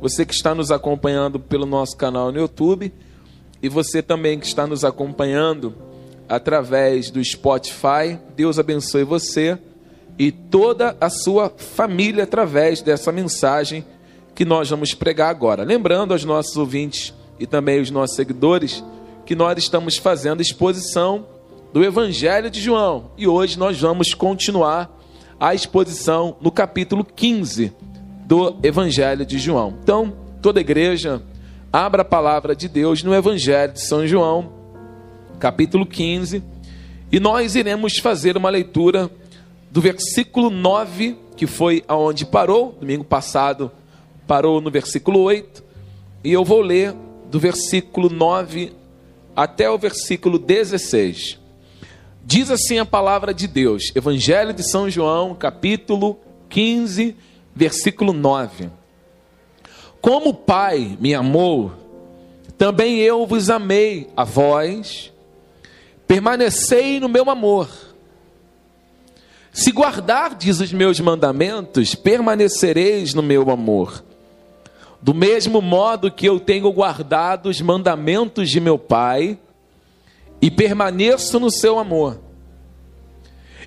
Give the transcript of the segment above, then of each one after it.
você que está nos acompanhando pelo nosso canal no YouTube e você também que está nos acompanhando através do Spotify. Deus abençoe você e toda a sua família através dessa mensagem que nós vamos pregar agora. Lembrando aos nossos ouvintes e também aos nossos seguidores que nós estamos fazendo exposição do Evangelho de João e hoje nós vamos continuar a exposição no capítulo 15 do Evangelho de João. Então, toda igreja, abra a palavra de Deus no Evangelho de São João, capítulo 15, e nós iremos fazer uma leitura do versículo 9, que foi aonde parou, domingo passado parou no versículo 8, e eu vou ler do versículo 9 até o versículo 16. Diz assim a palavra de Deus, Evangelho de São João, capítulo 15, versículo 9. Como o Pai me amou, também eu vos amei a vós, permanecei no meu amor. Se guardardes os meus mandamentos, permanecereis no meu amor. Do mesmo modo que eu tenho guardado os mandamentos de meu Pai e permaneço no seu amor.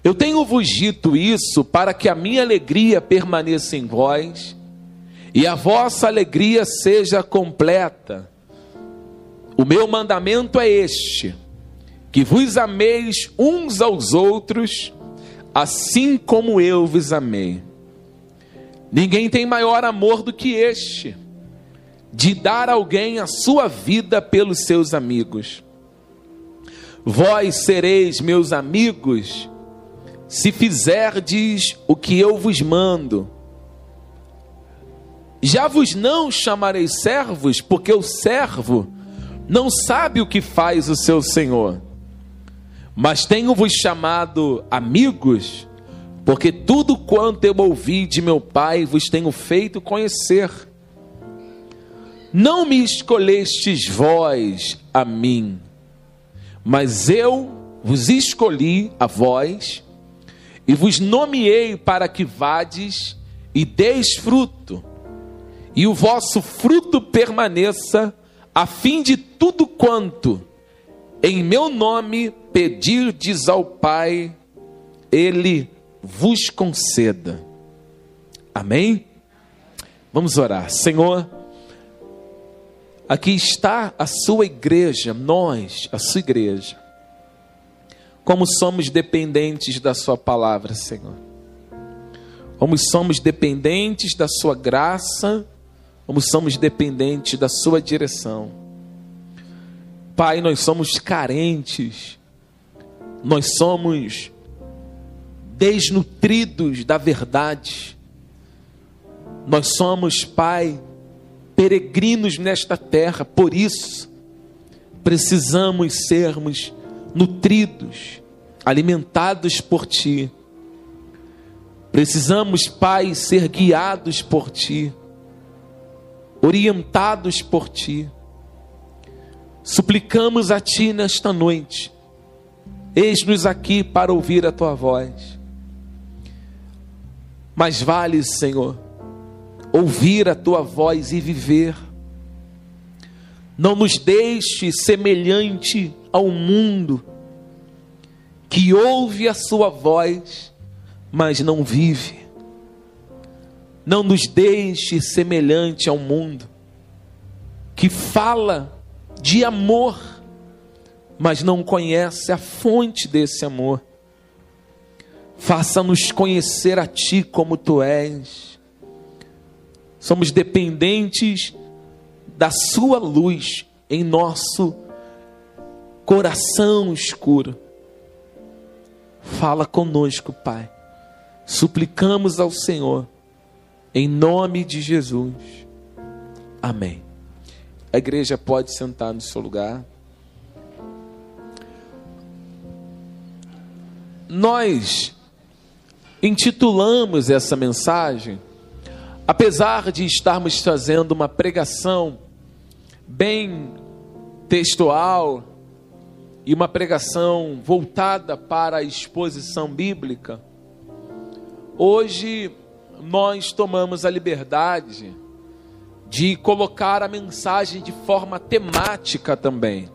Eu tenho vos dito isso para que a minha alegria permaneça em vós e a vossa alegria seja completa. O meu mandamento é este: que vos ameis uns aos outros, assim como eu vos amei. Ninguém tem maior amor do que este, de dar alguém a sua vida pelos seus amigos. Vós sereis meus amigos se fizerdes o que eu vos mando. Já vos não chamarei servos, porque o servo não sabe o que faz o seu senhor. Mas tenho-vos chamado amigos, porque tudo quanto eu ouvi de meu Pai vos tenho feito conhecer. Não me escolhestes vós a mim, mas eu vos escolhi a vós e vos nomeei para que vades e deis fruto, e o vosso fruto permaneça, a fim de tudo quanto em meu nome pedirdes ao Pai, Ele vos conceda. Amém? Vamos orar. Senhor, aqui está a sua igreja, nós, a sua igreja como somos dependentes da Sua palavra, Senhor. Como somos dependentes da Sua graça, como somos dependentes da Sua direção. Pai, nós somos carentes, nós somos desnutridos da verdade. Nós somos, Pai, peregrinos nesta terra, por isso precisamos sermos nutridos, alimentados por Ti. Precisamos, Pai, ser guiados por Ti, orientados por Ti. Suplicamos a Ti nesta noite, eis-nos aqui para ouvir a Tua voz. Mas vale, Senhor, ouvir a Tua voz e viver. Não nos deixe semelhante ao mundo que ouve a sua voz, mas não vive. Não nos deixe semelhante ao mundo que fala de amor, mas não conhece a fonte desse amor. Faça-nos conhecer a Ti como Tu és. Somos dependentes da Sua luz em nosso coração escuro. Fala conosco, Pai. Suplicamos ao Senhor, em nome de Jesus. Amém. A igreja pode sentar no seu lugar. Nós intitulamos essa mensagem, apesar de estarmos fazendo uma pregação bem textual, e uma pregação voltada para a exposição bíblica, hoje nós tomamos a liberdade de colocar a mensagem de forma temática também.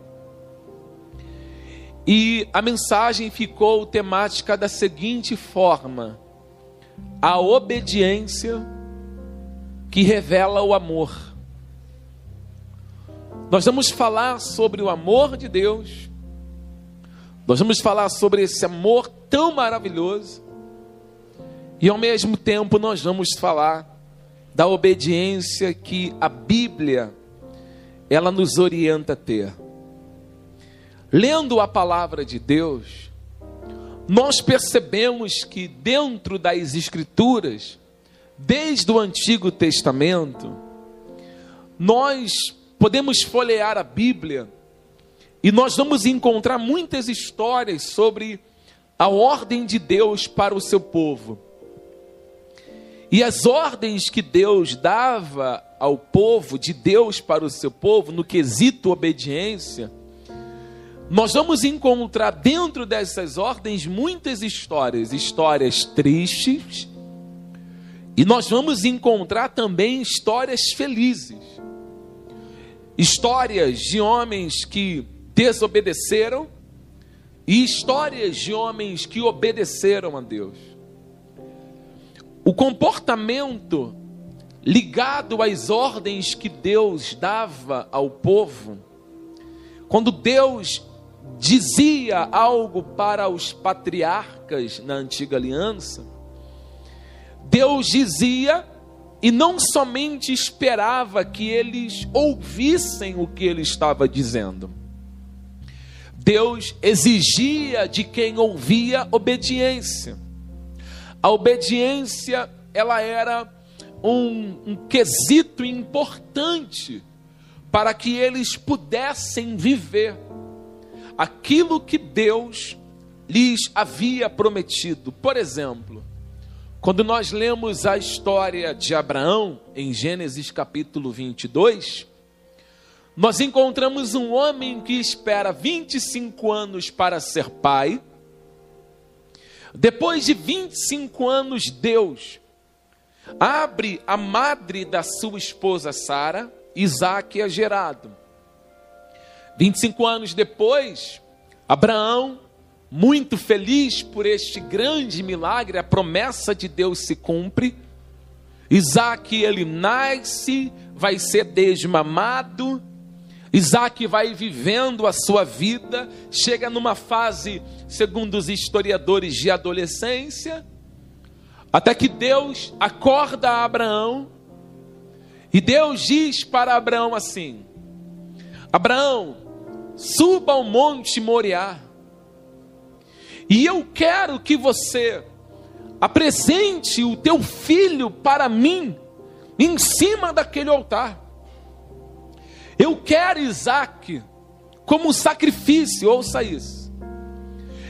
E a mensagem ficou temática da seguinte forma: a obediência que revela o amor. Nós vamos falar sobre o amor de Deus, nós vamos falar sobre esse amor tão maravilhoso, e ao mesmo tempo nós vamos falar da obediência que a Bíblia ela nos orienta a ter. Lendo a palavra de Deus, nós percebemos que dentro das escrituras, desde o Antigo Testamento, nós podemos folhear a Bíblia e nós vamos encontrar muitas histórias sobre a ordem de Deus para o seu povo. E as ordens que Deus dava ao povo, de Deus para o seu povo, no quesito obediência, nós vamos encontrar dentro dessas ordens muitas histórias, histórias tristes, e nós vamos encontrar também histórias felizes. Histórias de homens que desobedeceram e histórias de homens que obedeceram a Deus. O comportamento ligado às ordens que Deus dava ao povo, quando Deus dizia algo para os patriarcas na antiga aliança, Deus dizia e não somente esperava que eles ouvissem o que ele estava dizendo. Deus exigia de quem ouvia obediência. A obediência, ela era um, um quesito importante para que eles pudessem viver aquilo que Deus lhes havia prometido. Por exemplo, quando nós lemos a história de Abraão em Gênesis capítulo 22, nós encontramos um homem que espera 25 anos para ser pai depois de 25 anos, Deus abre a madre da sua esposa Sara, Isaac é gerado. 25 anos depois, Abraão, muito feliz por este grande milagre, a promessa de Deus se cumpre. Isaac, ele nasce, vai ser desmamado, Isaac vai vivendo a sua vida, chega numa fase, segundo os historiadores, de adolescência, até que Deus acorda Abraão, e Deus diz para Abraão assim: Abraão, suba ao monte Moriá, e eu quero que você apresente o teu filho para mim, em cima daquele altar. Eu quero Isaac como sacrifício, ouça isso.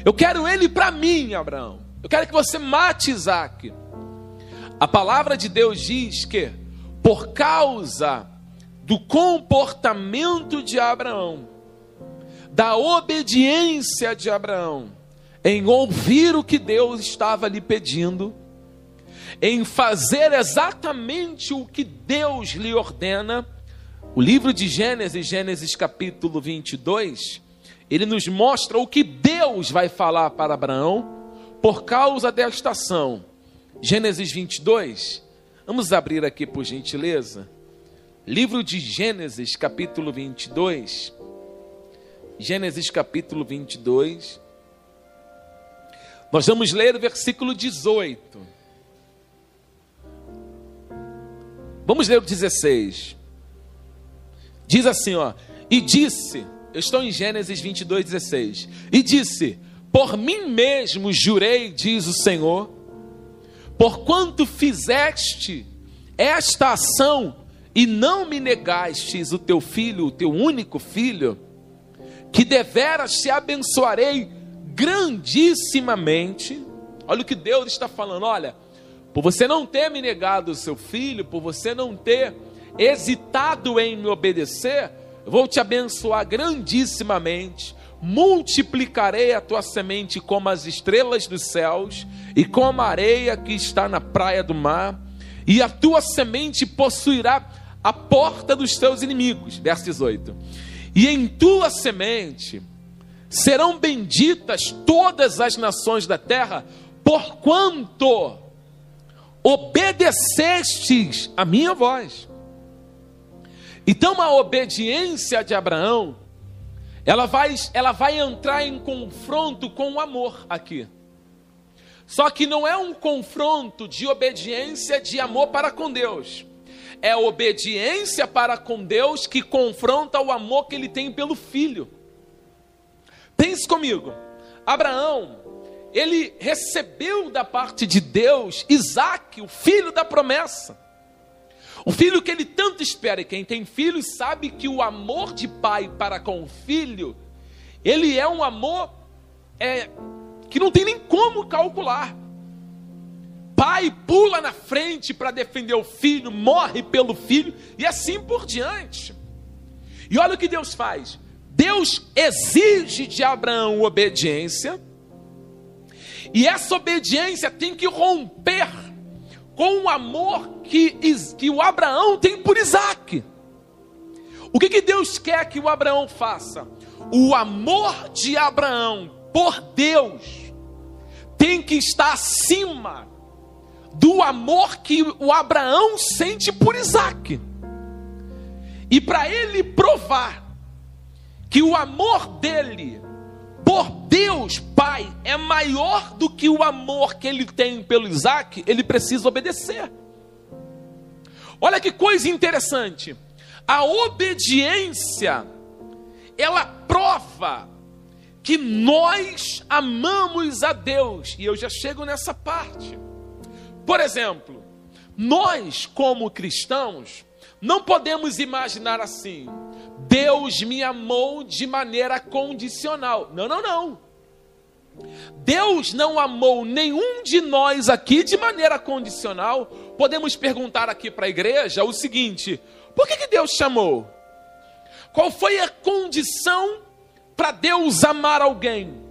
Eu quero ele para mim, Abraão. Eu quero que você mate Isaac. A palavra de Deus diz que, por causa do comportamento de Abraão, da obediência de Abraão, em ouvir o que Deus estava lhe pedindo, em fazer exatamente o que Deus lhe ordena, o livro de Gênesis, Gênesis capítulo 22, ele nos mostra o que Deus vai falar para Abraão por causa desta ação. Gênesis 22, vamos abrir aqui por gentileza. Livro de Gênesis, capítulo 22. Gênesis, capítulo 22. Nós vamos ler o versículo 18. Vamos ler o 16. Diz assim, ó, e disse, eu estou em Gênesis 22, 16, e disse: Por mim mesmo jurei, diz o Senhor, porquanto fizeste esta ação e não me negastes o teu filho, o teu único filho, que deveras te abençoarei grandissimamente. Olha o que Deus está falando, olha, por você não ter me negado o seu filho, por você não ter hesitado em me obedecer, vou te abençoar grandissimamente, multiplicarei a tua semente como as estrelas dos céus e como a areia que está na praia do mar, e a tua semente possuirá a porta dos teus inimigos. Verso 18. E em tua semente serão benditas todas as nações da terra, porquanto obedecestes a minha voz. Então a obediência de Abraão, ela vai, ela vai entrar em confronto com o amor aqui. Só que não é um confronto de obediência de amor para com Deus. É obediência para com Deus que confronta o amor que ele tem pelo filho. Pense comigo. Abraão, ele recebeu da parte de Deus Isaac, o filho da promessa. O filho que ele tanto espera, e quem tem filhos sabe que o amor de pai para com o filho, ele é um amor é, que não tem nem como calcular. Pai pula na frente para defender o filho, morre pelo filho, e assim por diante. E olha o que Deus faz: Deus exige de Abraão obediência, e essa obediência tem que romper com o amor que, que o Abraão tem por Isaac. O que, que Deus quer que o Abraão faça? O amor de Abraão por Deus tem que estar acima do amor que o Abraão sente por Isaac. E para ele provar que o amor dele por Deus Pai é maior do que o amor que ele tem pelo Isaac, ele precisa obedecer. Olha que coisa interessante. A obediência, ela prova que nós amamos a Deus. E eu já chego nessa parte. Por exemplo, nós, como cristãos, não podemos imaginar assim: Deus me amou de maneira condicional. Não, não, não. Deus não amou nenhum de nós aqui de maneira condicional. Podemos perguntar aqui para a igreja o seguinte: por que, que Deus chamou? Qual foi a condição para Deus amar alguém?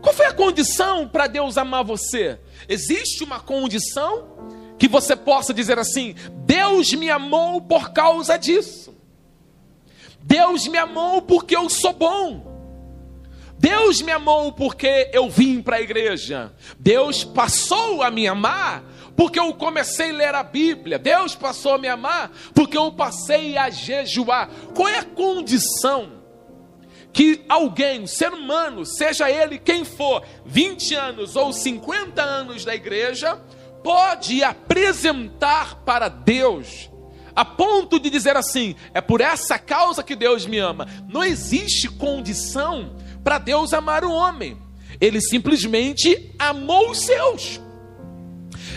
Qual foi a condição para Deus amar você? Existe uma condição que você possa dizer assim: Deus me amou por causa disso. Deus me amou porque eu sou bom. Deus me amou porque eu vim para a igreja. Deus passou a me amar porque eu comecei a ler a Bíblia. Deus passou a me amar porque eu passei a jejuar. Qual é a condição que alguém, ser humano, seja ele quem for, 20 anos ou 50 anos da igreja, pode apresentar para Deus a ponto de dizer assim: é por essa causa que Deus me ama. Não existe condição para Deus amar o homem. Ele simplesmente amou os seus.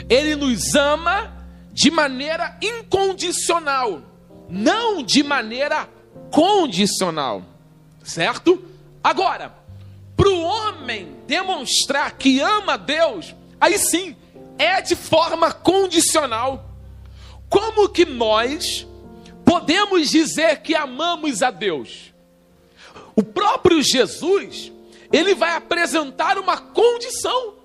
Ele nos ama de maneira incondicional, não de maneira condicional, certo? Agora, para o homem demonstrar que ama Deus, aí sim, é de forma condicional. Como que nós podemos dizer que amamos a Deus? O próprio Jesus, ele vai apresentar uma condição.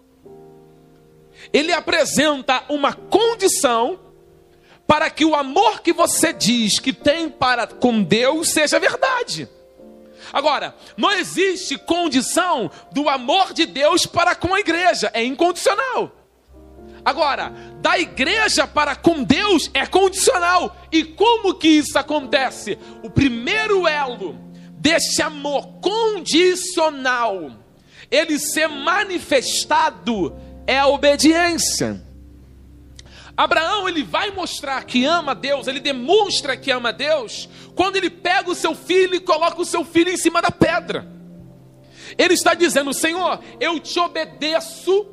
Ele apresenta uma condição para que o amor que você diz que tem para com Deus seja verdade. Agora, não existe condição do amor de Deus para com a igreja, é incondicional. Agora, da igreja para com Deus é condicional. E como que isso acontece? O primeiro elo desse amor condicional, ele ser manifestado é a obediência. Abraão, ele vai mostrar que ama Deus, ele demonstra que ama Deus, quando ele pega o seu filho e coloca o seu filho em cima da pedra. Ele está dizendo: Senhor, eu te obedeço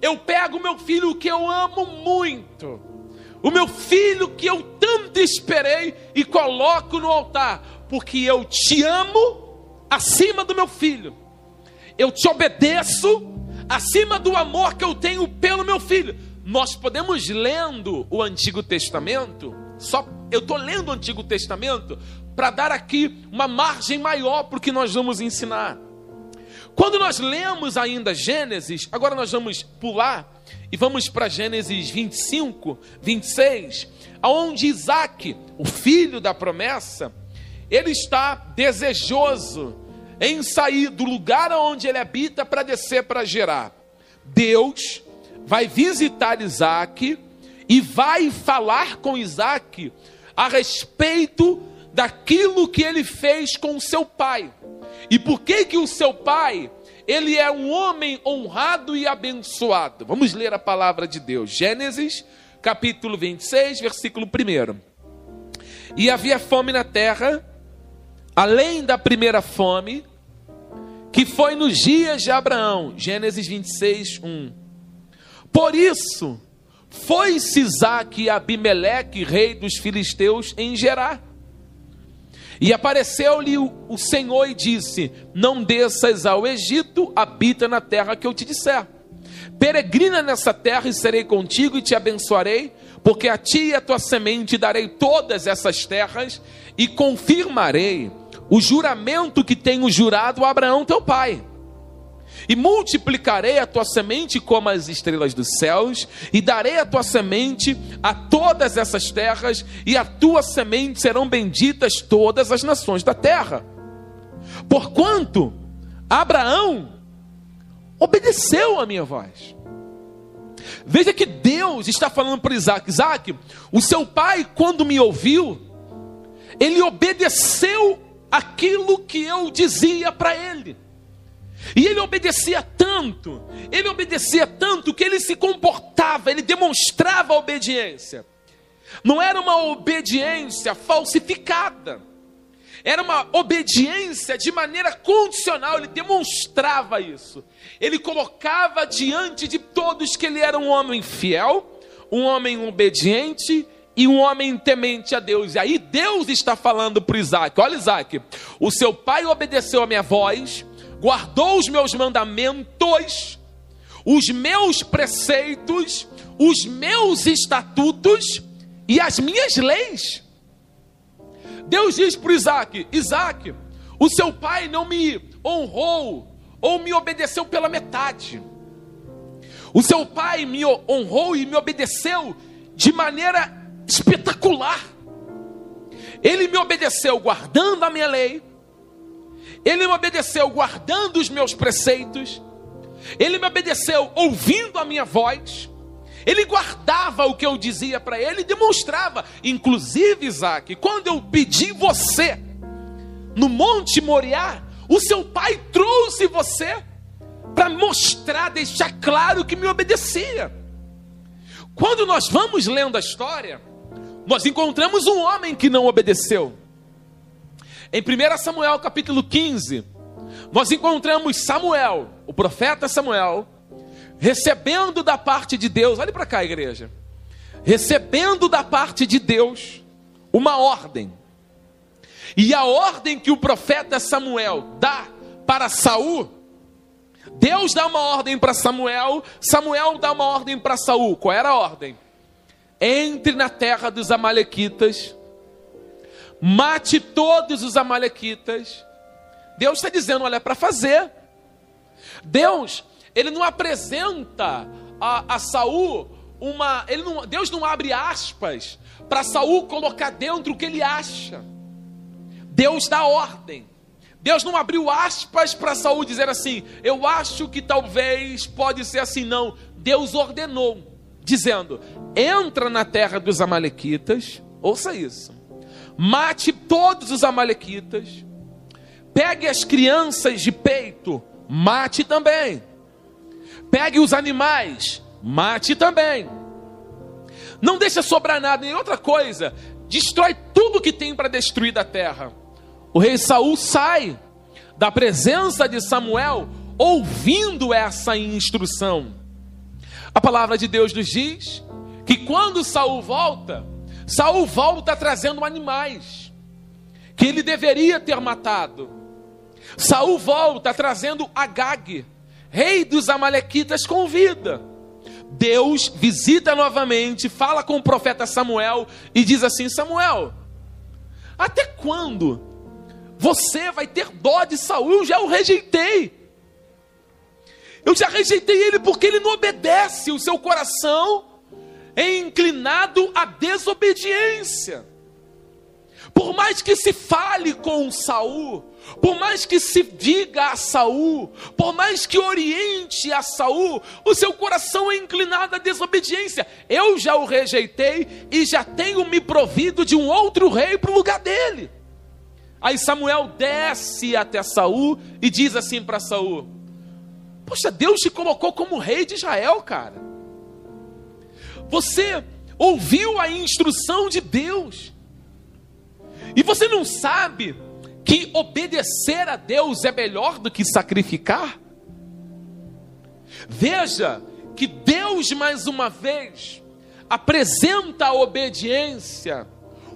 eu pego meu filho que eu amo muito, o meu filho que eu tanto esperei, e coloco no altar, porque eu te amo acima do meu filho, eu te obedeço acima do amor que eu tenho pelo meu filho. Nós podemos lendo o Antigo Testamento, só eu estou lendo o Antigo Testamento para dar aqui uma margem maior para o que nós vamos ensinar. Quando nós lemos ainda Gênesis, agora nós vamos pular e vamos para Gênesis 25, 26, aonde Isaac, o filho da promessa, ele está desejoso em sair do lugar onde ele habita para descer para Gerar. Deus vai visitar Isaac e vai falar com Isaac a respeito daquilo que ele fez com seu pai. E por que que o seu pai, ele é um homem honrado e abençoado? Vamos ler a palavra de Deus. Gênesis, capítulo 26, versículo 1. E havia fome na terra, além da primeira fome, que foi nos dias de Abraão. Gênesis 26, 1. Por isso, foi-se Isaac e Abimeleque, rei dos filisteus, em Gerar. E apareceu-lhe o Senhor e disse: Não desças ao Egito, habita na terra que eu te disser. Peregrina nessa terra e serei contigo e te abençoarei, porque a ti e a tua semente darei todas essas terras e confirmarei o juramento que tenho jurado a Abraão teu pai e multiplicarei a tua semente como as estrelas dos céus, e darei a tua semente a todas essas terras, e a tua semente serão benditas todas as nações da terra. Porquanto Abraão obedeceu a minha voz. Veja que Deus está falando para Isaac: Isaac, o seu pai, quando me ouviu, ele obedeceu aquilo que eu dizia para ele. E ele obedecia tanto, ele obedecia tanto que ele se comportava, ele demonstrava obediência. Não era uma obediência falsificada, era uma obediência de maneira condicional, ele demonstrava isso. Ele colocava diante de todos que ele era um homem fiel, um homem obediente e um homem temente a Deus. E aí Deus está falando para Isaac: olha, Isaac, o seu pai obedeceu a minha voz guardou os meus mandamentos, os meus preceitos, os meus estatutos e as minhas leis. Deus diz para Isaac: Isaac, o seu pai não me honrou ou me obedeceu pela metade. O seu pai me honrou e me obedeceu de maneira espetacular. Ele me obedeceu guardando a minha lei, ele me obedeceu guardando os meus preceitos. Ele me obedeceu ouvindo a minha voz. Ele guardava o que eu dizia para ele e demonstrava. Inclusive, Isaac, quando eu pedi você no Monte Moriá, o seu pai trouxe você para mostrar, deixar claro que me obedecia. Quando nós vamos lendo a história, nós encontramos um homem que não obedeceu. Em 1 Samuel capítulo 15, nós encontramos Samuel, o profeta Samuel, recebendo da parte de Deus, olhe para cá, igreja, recebendo da parte de Deus uma ordem. E a ordem que o profeta Samuel dá para Saul, Deus dá uma ordem para Samuel, Samuel dá uma ordem para Saul. Qual era a ordem? Entre na terra dos amalequitas mate todos os amalequitas. Deus está dizendo, olha, para fazer. Deus, ele não apresenta a, a Saul uma, ele não, Deus não abre aspas para Saul colocar dentro o que ele acha. Deus dá ordem. Deus não abriu aspas para Saul dizer assim: "Eu acho que talvez pode ser assim não". Deus ordenou, dizendo: "Entra na terra dos amalequitas". Ouça isso mate todos os amalequitas, pegue as crianças de peito, mate também, pegue os animais, mate também. Não deixa sobrar nada. E outra coisa, destrói tudo que tem para destruir da terra. O rei Saul sai da presença de Samuel ouvindo essa instrução. A palavra de Deus nos diz que quando Saul volta, Saul volta trazendo animais que ele deveria ter matado. Saul volta trazendo Agag, rei dos amalequitas com vida. Deus visita novamente, fala com o profeta Samuel e diz assim: Samuel, até quando você vai ter dó de Saul? Eu já o rejeitei. Eu já rejeitei ele porque ele não obedece, o seu coração é inclinado à desobediência. Por mais que se fale com Saul, por mais que se diga a Saul, por mais que oriente a Saul, o seu coração é inclinado à desobediência. Eu já o rejeitei e já tenho me provido de um outro rei para o lugar dele. Aí Samuel desce até Saul e diz assim para Saul: Poxa, Deus te colocou como rei de Israel, cara. Você ouviu a instrução de Deus. E você não sabe que obedecer a Deus é melhor do que sacrificar? Veja que Deus, mais uma vez, apresenta a obediência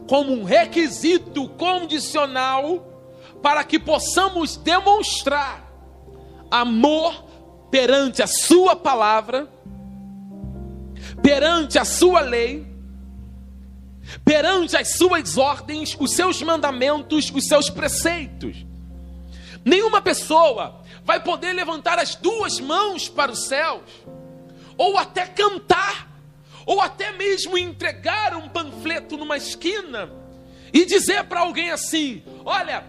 como um requisito condicional para que possamos demonstrar amor perante a Sua palavra, perante a Sua lei, perante as Suas ordens, os Seus mandamentos, os Seus preceitos. Nenhuma pessoa vai poder levantar as duas mãos para os céus, ou até cantar ou até mesmo entregar um panfleto numa esquina e dizer para alguém assim: Olha,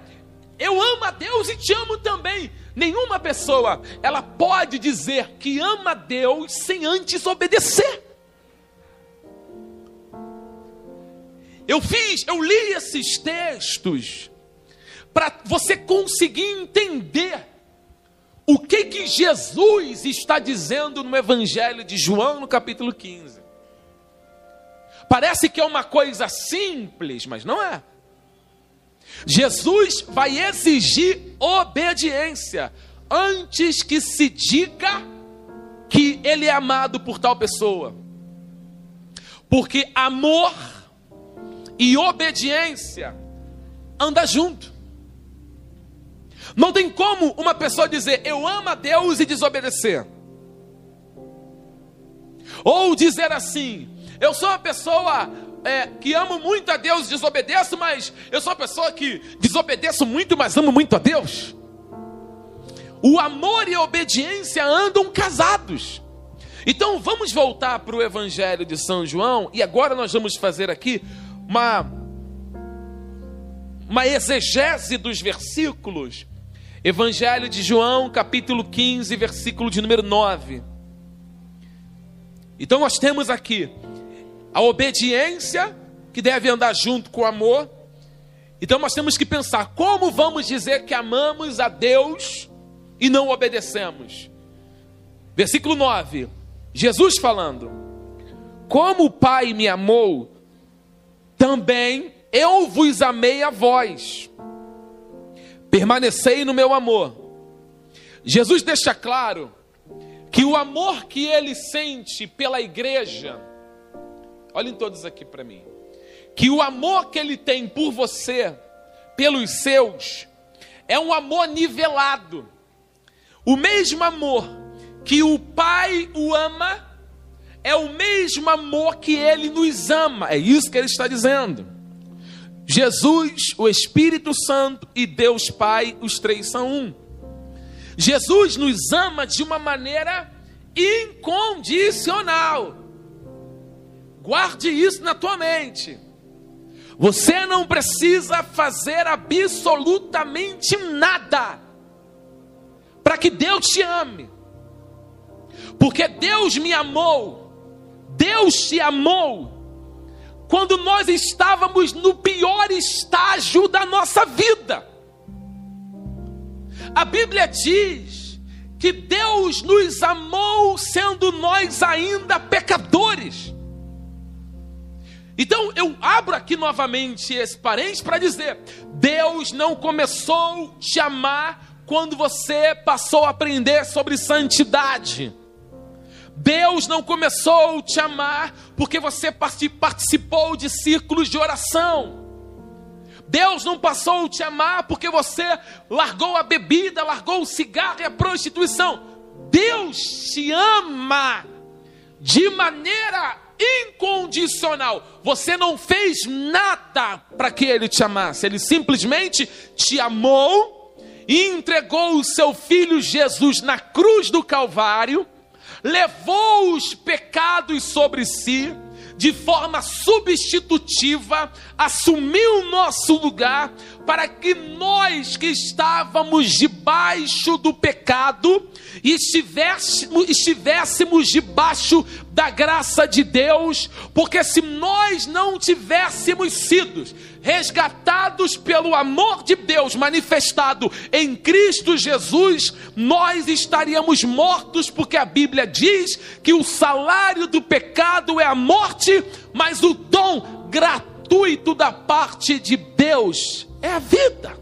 eu amo a Deus e te amo também. Nenhuma pessoa ela pode dizer que ama a Deus sem antes obedecer. Eu fiz, eu li esses textos para você conseguir entender o que que Jesus está dizendo no Evangelho de João, no capítulo 15. Parece que é uma coisa simples, mas não é. Jesus vai exigir obediência antes que se diga que ele é amado por tal pessoa. Porque amor e obediência anda junto. Não tem como uma pessoa dizer eu amo a Deus e desobedecer. Ou dizer assim, eu sou uma pessoa é, que amo muito a Deus, desobedeço, mas eu sou uma pessoa que desobedeço muito, mas amo muito a Deus. O amor e a obediência andam casados. Então vamos voltar para o Evangelho de São João e agora nós vamos fazer aqui uma uma exegese dos versículos. Evangelho de João, capítulo 15, versículo de número 9. Então nós temos aqui a obediência que deve andar junto com o amor. Então nós temos que pensar como vamos dizer que amamos a Deus e não obedecemos. Versículo 9. Jesus falando: Como o Pai me amou, também eu vos amei a vós. Permanecei no meu amor. Jesus deixa claro que o amor que ele sente pela igreja olhem todos aqui para mim, que o amor que ele tem por você, pelos seus, é um amor nivelado. O mesmo amor que o Pai o ama, é o mesmo amor que ele nos ama. É isso que ele está dizendo. Jesus, o Espírito Santo e Deus Pai, os três são um. Jesus nos ama de uma maneira incondicional. Guarde isso na tua mente. Você não precisa fazer absolutamente nada para que Deus te ame. Porque Deus me amou. Deus te amou quando nós estávamos no pior estágio da nossa vida. A Bíblia diz que Deus nos amou sendo nós ainda pecadores. Então eu abro aqui novamente esse parênteses para dizer: Deus não começou a te amar quando você passou a aprender sobre santidade. Deus não começou a te amar porque você participou de círculos de oração. Deus não passou a te amar porque você largou a bebida, largou o cigarro e a prostituição. Deus te ama de maneira incondicional. Você não fez nada para que ele te amasse, ele simplesmente te amou e entregou o seu filho Jesus na cruz do Calvário, levou os pecados sobre si, de forma substitutiva, assumiu o nosso lugar, para que nós que estávamos debaixo do pecado e estivéssemos, estivéssemos debaixo da graça de Deus, porque se nós não tivéssemos sido resgatados pelo amor de Deus manifestado em Cristo Jesus, nós estaríamos mortos, porque a Bíblia diz que o salário do pecado é a morte, mas o dom gratuito da parte de Deus é a vida.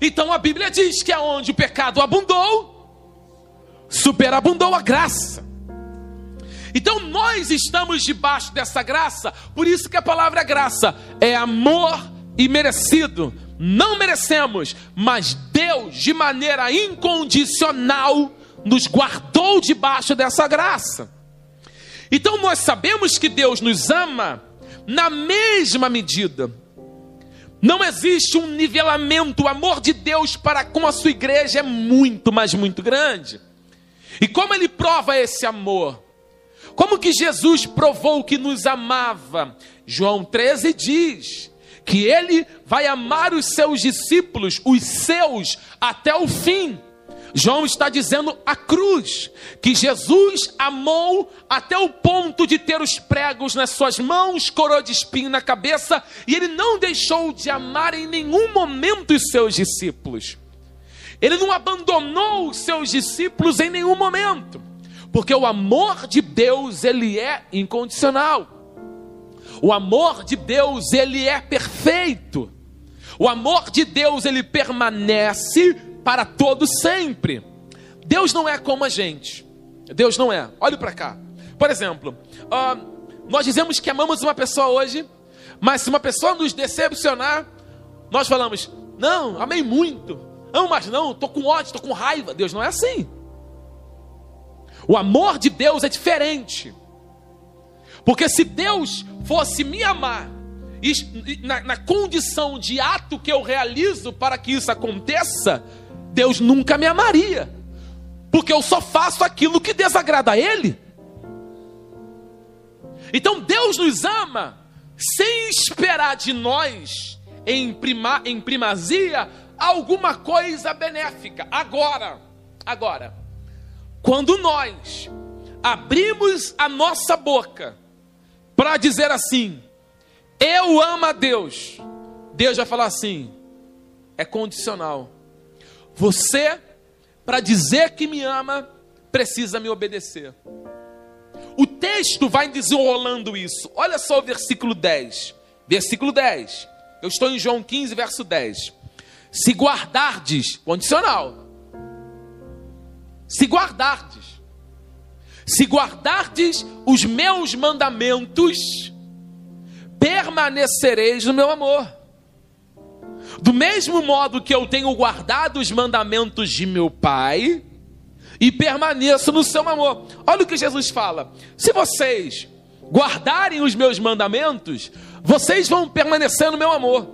Então a Bíblia diz que aonde o pecado abundou, superabundou a graça. Então nós estamos debaixo dessa graça, por isso que a palavra graça é amor imerecido. Não merecemos, mas Deus, de maneira incondicional, nos guardou debaixo dessa graça. Então nós sabemos que Deus nos ama na mesma medida. Não existe um nivelamento, o amor de Deus para com a sua igreja é muito, mas muito grande. E como ele prova esse amor? Como que Jesus provou que nos amava? João 13 diz que ele vai amar os seus discípulos, os seus, até o fim. João está dizendo a cruz, que Jesus amou até o ponto de ter os pregos nas suas mãos, coroa de espinho na cabeça, e ele não deixou de amar em nenhum momento os seus discípulos. Ele não abandonou os seus discípulos em nenhum momento porque o amor de Deus, ele é incondicional. O amor de Deus, ele é perfeito. O amor de Deus, ele permanece para todo sempre. Deus não é como a gente. Deus não é. Olhe para cá. Por exemplo, uh, nós dizemos que amamos uma pessoa hoje, mas se uma pessoa nos decepcionar, nós falamos: Não, amei muito. Amo, mas não, estou com ódio, estou com raiva. Deus não é assim. O amor de Deus é diferente. Porque se Deus fosse me amar, na, na, condição de ato que eu realizo para que isso aconteça, Deus nunca me amaria. Porque eu só faço aquilo que desagrada a Ele. Então Deus nos ama sem esperar de nós, em, prima, em primazia, alguma coisa benéfica. Agora, agora. Quando nós abrimos a nossa boca para dizer assim, eu amo a Deus, Deus vai falar assim, é condicional. Você, para dizer que me ama, precisa me obedecer. O texto vai desenrolando isso. Olha só o versículo 10. Versículo 10. Eu estou em João 15, verso 10. Se guardardes, condicional se guardardes, se guardardes os meus mandamentos, permanecereis no meu amor. Do mesmo modo que eu tenho guardado os mandamentos de meu Pai e permaneço no seu amor. Olha o que Jesus fala: se vocês guardarem os meus mandamentos, vocês vão permanecer no meu amor.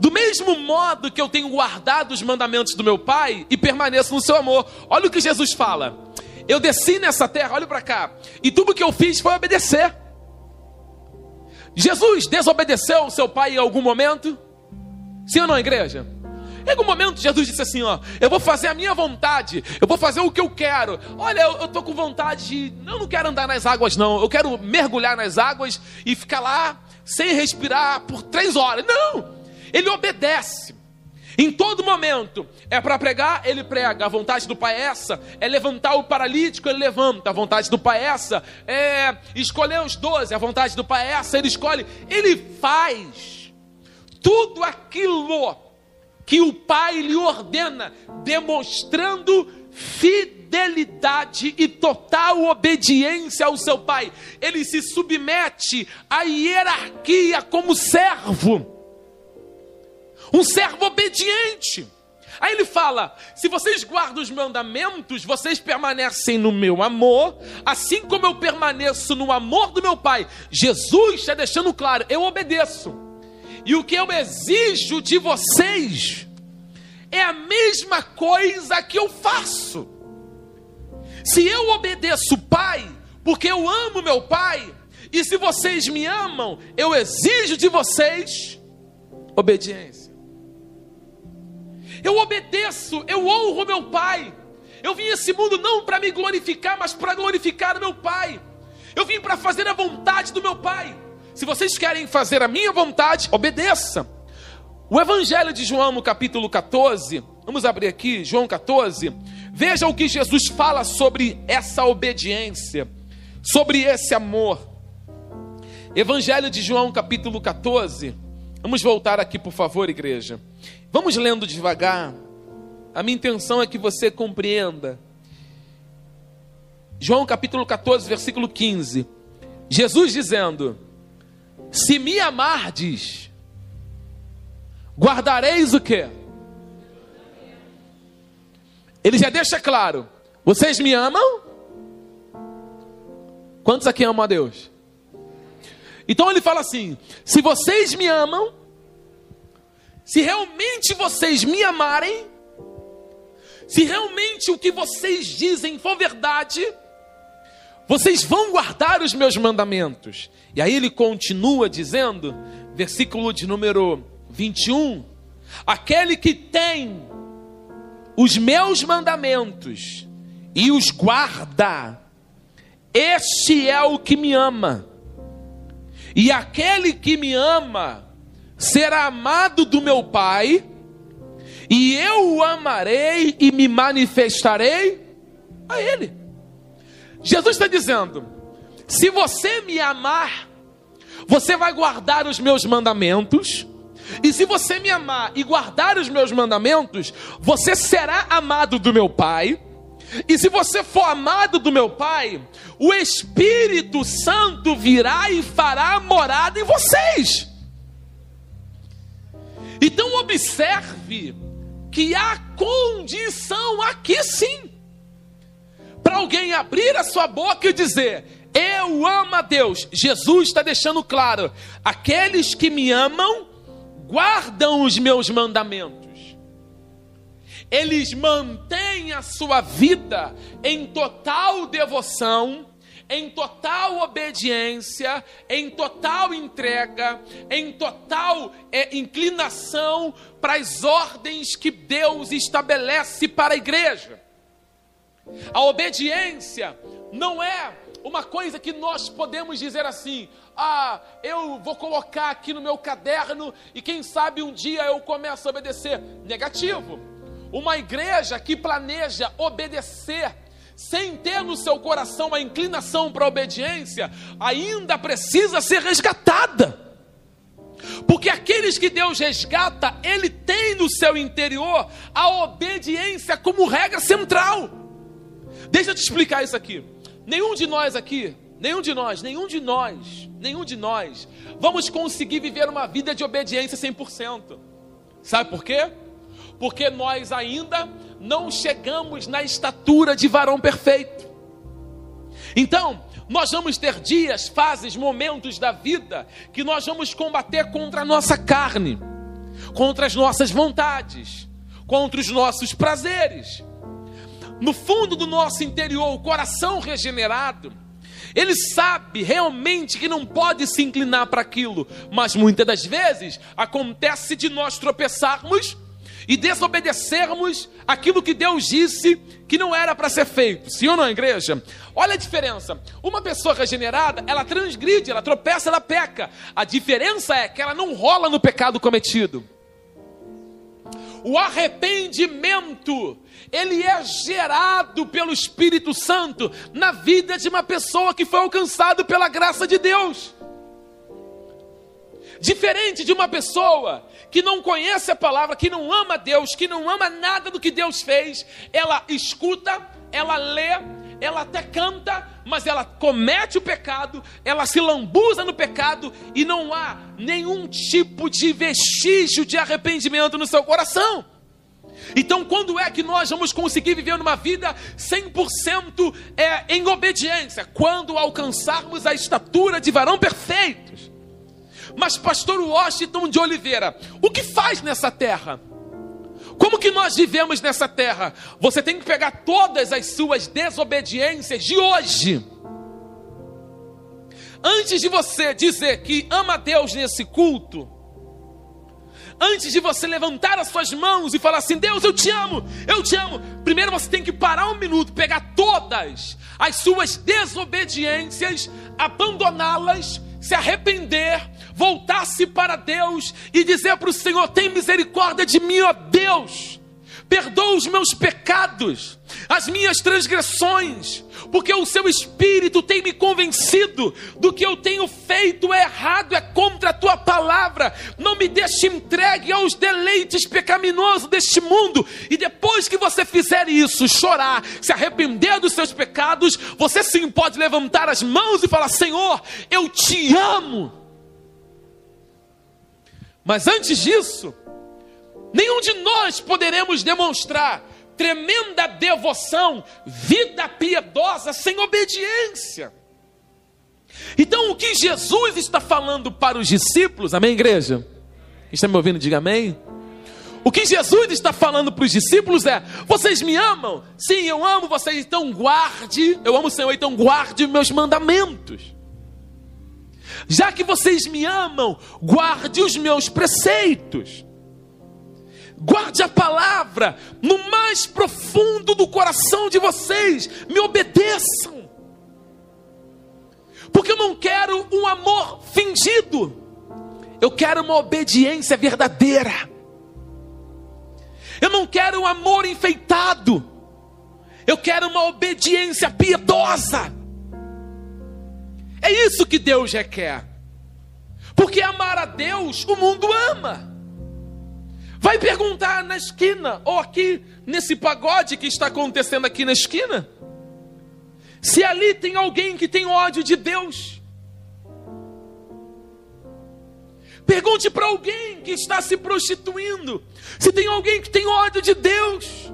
Do mesmo modo que eu tenho guardado os mandamentos do meu Pai e permaneço no seu amor. Olha o que Jesus fala. Eu desci nessa terra, olha para cá, e tudo que eu fiz foi obedecer. Jesus desobedeceu o seu pai em algum momento? Sim ou não, igreja? Em algum momento Jesus disse assim: Ó, eu vou fazer a minha vontade, eu vou fazer o que eu quero. Olha, eu, estou com vontade de. Eu não quero andar nas águas, não. Eu quero mergulhar nas águas e ficar lá sem respirar por três horas. Não! Ele obedece. Em todo momento, é para pregar, ele prega. A vontade do pai é essa. É levantar o paralítico, ele levanta. A vontade do pai é essa. É escolher os doze. A vontade do pai é essa. Ele escolhe. Ele faz tudo aquilo que o pai lhe ordena, demonstrando fidelidade e total obediência ao seu pai. Ele se submete à hierarquia como servo um servo obediente. Aí ele fala: se vocês guardam os mandamentos, vocês permanecem no meu amor, assim como eu permaneço no amor do meu Pai. Jesus está deixando claro: eu obedeço. E o que eu exijo de vocês é a mesma coisa que eu faço. Se eu obedeço o Pai, porque eu amo meu Pai, e se vocês me amam, eu exijo de vocês obediência. Eu obedeço, eu honro meu Pai. Eu vim a esse mundo não para me glorificar, mas para glorificar meu Pai. Eu vim para fazer a vontade do meu Pai. Se vocês querem fazer a minha vontade, obedeça. O Evangelho de João, no capítulo 14, vamos abrir aqui, João 14. Veja o que Jesus fala sobre essa obediência, sobre esse amor. Evangelho de João, capítulo 14. Vamos voltar aqui, por favor, igreja. Vamos lendo devagar. A minha intenção é que você compreenda. João capítulo 14, versículo 15. Jesus dizendo: Se me amardes, guardareis o quê? Ele já deixa claro: Vocês me amam? Quantos aqui amam a Deus? Então ele fala assim: Se vocês me amam, se realmente vocês me amarem, se realmente o que vocês dizem for verdade, vocês vão guardar os meus mandamentos. E aí ele continua dizendo, versículo de número 21, aquele que tem os meus mandamentos e os guarda, este é o que me ama. E aquele que me ama será amado do meu Pai e eu o amarei e me manifestarei a Ele. Jesus está dizendo: se você me amar, você vai guardar os meus mandamentos. E se você me amar e guardar os meus mandamentos, você será amado do meu Pai. E se você for amado do meu Pai, o Espírito Santo virá e fará morada em vocês. Então observe que há condição aqui sim para alguém abrir a sua boca e dizer: Eu amo a Deus. Jesus está deixando claro: aqueles que me amam guardam os meus mandamentos. Eles mantêm a sua vida em total devoção em total obediência, em total entrega, em total é, inclinação para as ordens que Deus estabelece para a igreja. A obediência não é uma coisa que nós podemos dizer assim: ah, eu vou colocar aqui no meu caderno e quem sabe um dia eu começo a obedecer. Negativo. Uma igreja que planeja obedecer sem ter no seu coração a inclinação para a obediência, ainda precisa ser resgatada. Porque aqueles que Deus resgata, Ele tem no seu interior a obediência como regra central. Deixa eu te explicar isso aqui. Nenhum de nós aqui, nenhum de nós, nenhum de nós, nenhum de nós, vamos conseguir viver uma vida de obediência 100%. Sabe por quê? Porque nós ainda não chegamos na estatura de varão perfeito. Então, nós vamos ter dias, fases, momentos da vida que nós vamos combater contra a nossa carne, contra as nossas vontades, contra os nossos prazeres. No fundo do nosso interior, o coração regenerado, ele sabe realmente que não pode se inclinar para aquilo, mas muitas das vezes acontece de nós tropeçarmos e desobedecermos aquilo que Deus disse que não era para ser feito. Sim ou não, igreja? Olha a diferença. Uma pessoa regenerada, ela transgride, ela tropeça, ela peca. A diferença é que ela não rola no pecado cometido. O arrependimento, ele é gerado pelo Espírito Santo na vida de uma pessoa que foi alcançado pela graça de Deus. Diferente de uma pessoa que não conhece a palavra, que não ama Deus, que não ama nada do que Deus fez, ela escuta, ela lê, ela até canta, mas ela comete o pecado, ela se lambuza no pecado e não há nenhum tipo de vestígio de arrependimento no seu coração. Então, quando é que nós vamos conseguir viver numa vida 100% é, em obediência? Quando alcançarmos a estatura de varão perfeitos. Mas, pastor Washington de Oliveira, o que faz nessa terra? Como que nós vivemos nessa terra? Você tem que pegar todas as suas desobediências de hoje. Antes de você dizer que ama a Deus nesse culto, antes de você levantar as suas mãos e falar assim: Deus, eu te amo, eu te amo. Primeiro você tem que parar um minuto, pegar todas as suas desobediências, abandoná-las, se arrepender, voltar-se para Deus e dizer para o Senhor: Tem misericórdia de mim, ó Deus perdoa os meus pecados, as minhas transgressões, porque o seu espírito tem me convencido do que eu tenho feito é errado, é contra a tua palavra. Não me deixe entregue aos deleites pecaminosos deste mundo. E depois que você fizer isso, chorar, se arrepender dos seus pecados, você sim pode levantar as mãos e falar: Senhor, eu te amo. Mas antes disso, Nenhum de nós poderemos demonstrar tremenda devoção, vida piedosa sem obediência. Então, o que Jesus está falando para os discípulos, amém, igreja? Está me ouvindo? Diga amém. O que Jesus está falando para os discípulos é: vocês me amam? Sim, eu amo vocês, então guarde, eu amo o Senhor, então guarde meus mandamentos. Já que vocês me amam, guarde os meus preceitos. Guarde a palavra no mais profundo do coração de vocês. Me obedeçam. Porque eu não quero um amor fingido. Eu quero uma obediência verdadeira. Eu não quero um amor enfeitado. Eu quero uma obediência piedosa. É isso que Deus requer. Porque amar a Deus, o mundo ama. Vai perguntar na esquina, ou aqui nesse pagode que está acontecendo aqui na esquina, se ali tem alguém que tem ódio de Deus. Pergunte para alguém que está se prostituindo, se tem alguém que tem ódio de Deus.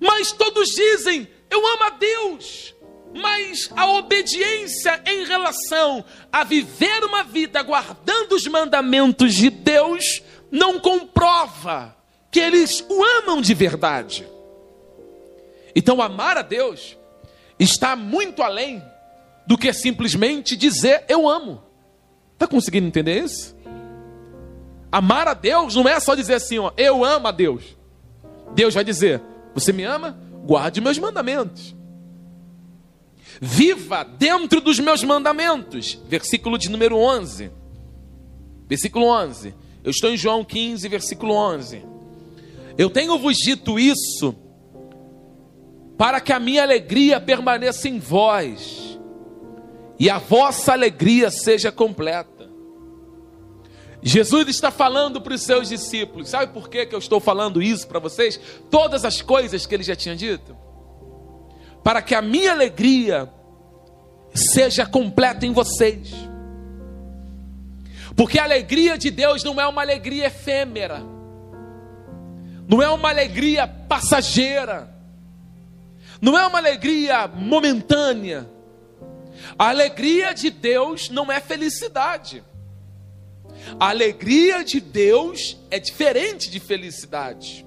Mas todos dizem: Eu amo a Deus. Mas a obediência em relação a viver uma vida guardando os mandamentos de Deus não comprova que eles o amam de verdade. Então, amar a Deus está muito além do que simplesmente dizer eu amo. Está conseguindo entender isso? Amar a Deus não é só dizer assim, ó, eu amo a Deus. Deus vai dizer: Você me ama? Guarde meus mandamentos. Viva dentro dos meus mandamentos. Versículo de número 11. Versículo 11. Eu estou em João 15, versículo 11. Eu tenho vos dito isso para que a minha alegria permaneça em vós e a vossa alegria seja completa. Jesus está falando para os seus discípulos. Sabe por que, que eu estou falando isso para vocês? Todas as coisas que ele já tinha dito para que a minha alegria seja completa em vocês. Porque a alegria de Deus não é uma alegria efêmera, não é uma alegria passageira, não é uma alegria momentânea. A alegria de Deus não é felicidade. A alegria de Deus é diferente de felicidade.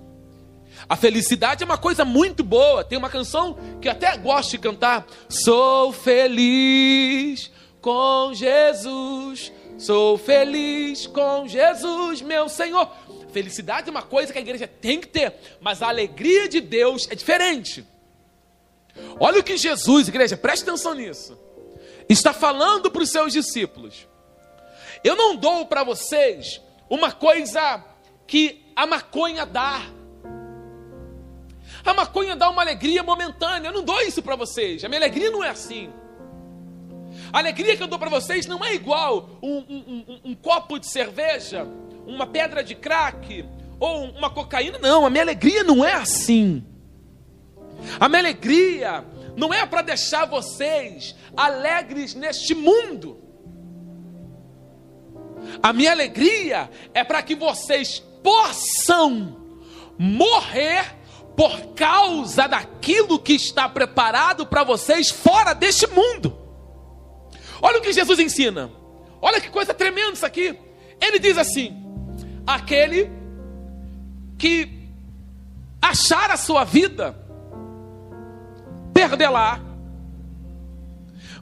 A felicidade é uma coisa muito boa. Tem uma canção que até gosto de cantar. Sou feliz com Jesus. Sou feliz com Jesus, meu Senhor. Felicidade é uma coisa que a igreja tem que ter, mas a alegria de Deus é diferente. Olha o que Jesus, igreja, preste atenção nisso. Está falando para os seus discípulos. Eu não dou para vocês uma coisa que a maconha dá. A maconha dá uma alegria momentânea. Eu não dou isso para vocês. A minha alegria não é assim. A alegria que eu dou para vocês não é igual um, um, um, um, copo de cerveja, uma pedra de crack ou uma cocaína. Não, a minha alegria não é assim. A minha alegria não é para deixar vocês alegres neste mundo. A minha alegria é para que vocês possam morrer por causa daquilo que está preparado para vocês fora deste mundo. Olha o que Jesus ensina. Olha que coisa tremenda isso aqui. Ele diz assim: aquele que achar a sua vida, perdê-la.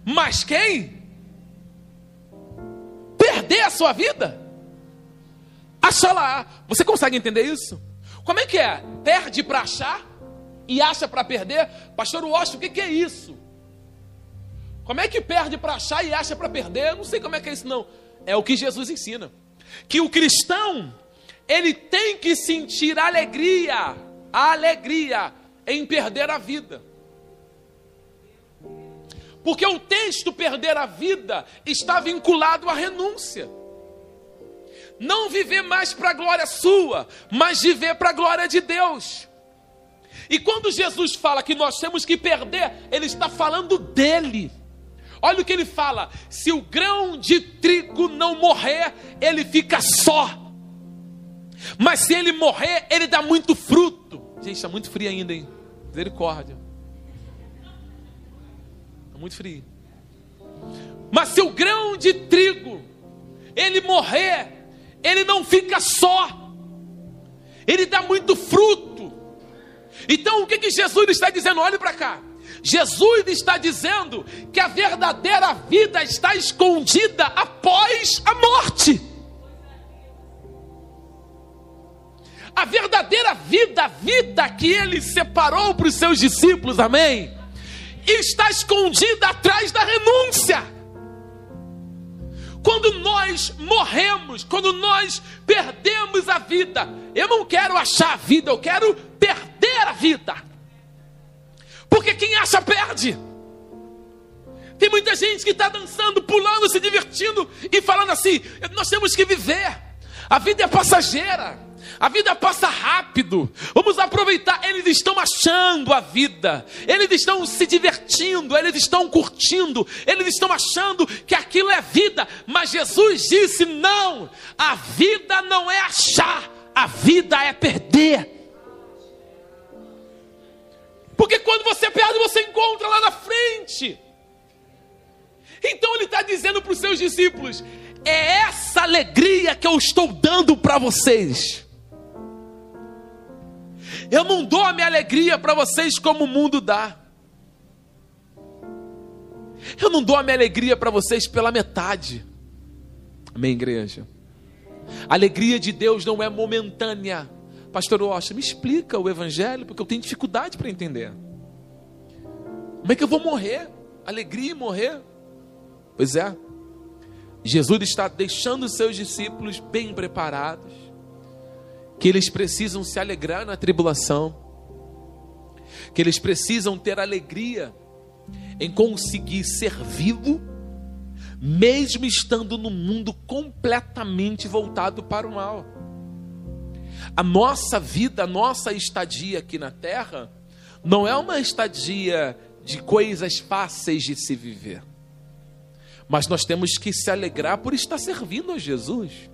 Mas quem perder a sua vida, achará. Você consegue entender isso? Como é que é? Perde para achar e acha para perder? Pastor Washington, o que, que é isso? Como é que perde para achar e acha para perder? Eu não sei como é que é isso, não. É o que Jesus ensina. Que o cristão, ele tem que sentir alegria, alegria em perder a vida. Porque o texto perder a vida está vinculado à renúncia. Não viver mais para a glória sua, mas viver para a glória de Deus. E quando Jesus fala que nós temos que perder, ele está falando dele. Olha o que ele fala: se o grão de trigo não morrer, ele fica só. Mas se ele morrer, ele dá muito fruto. Gente, está muito frio ainda, hein? Misericórdia. Está muito frio. Mas se o grão de trigo ele morrer, ele não fica só. Ele dá muito fruto. Então o que, que Jesus está dizendo? Olhe para cá. Jesus está dizendo que a verdadeira vida está escondida após a morte. A verdadeira vida, a vida que ele separou para os seus discípulos, amém? Está escondida atrás da renúncia. Quando nós morremos, quando nós perdemos a vida, eu não quero achar a vida, eu quero perder a vida. Porque quem acha, perde. Tem muita gente que está dançando, pulando, se divertindo e falando assim: nós temos que viver. A vida é passageira. A vida passa rápido. Vamos aproveitar. Eles estão achando a vida. Eles estão se divertindo. Eles estão curtindo. Eles estão achando que aquilo é vida. Mas Jesus disse: não. A vida não é achar. A vida é perder. Porque quando você perde, você encontra lá na frente. Então ele está dizendo para os seus discípulos: é essa alegria que eu estou dando para vocês. Eu não dou a minha alegria para vocês como o mundo dá. Eu não dou a minha alegria para vocês pela metade. Amém, igreja? A alegria de Deus não é momentânea. Pastor Rocha, me explica o evangelho, porque eu tenho dificuldade para entender. Como é que eu vou morrer? Alegria e morrer? Pois é. Jesus está deixando os seus discípulos bem preparados, que eles precisam se alegrar na tribulação, que eles precisam ter alegria em conseguir ser vivo, mesmo estando no mundo completamente voltado para o mal a nossa vida, a nossa estadia aqui na terra, não é uma estadia de coisas fáceis de se viver. Mas nós temos que se alegrar por estar servindo a Jesus.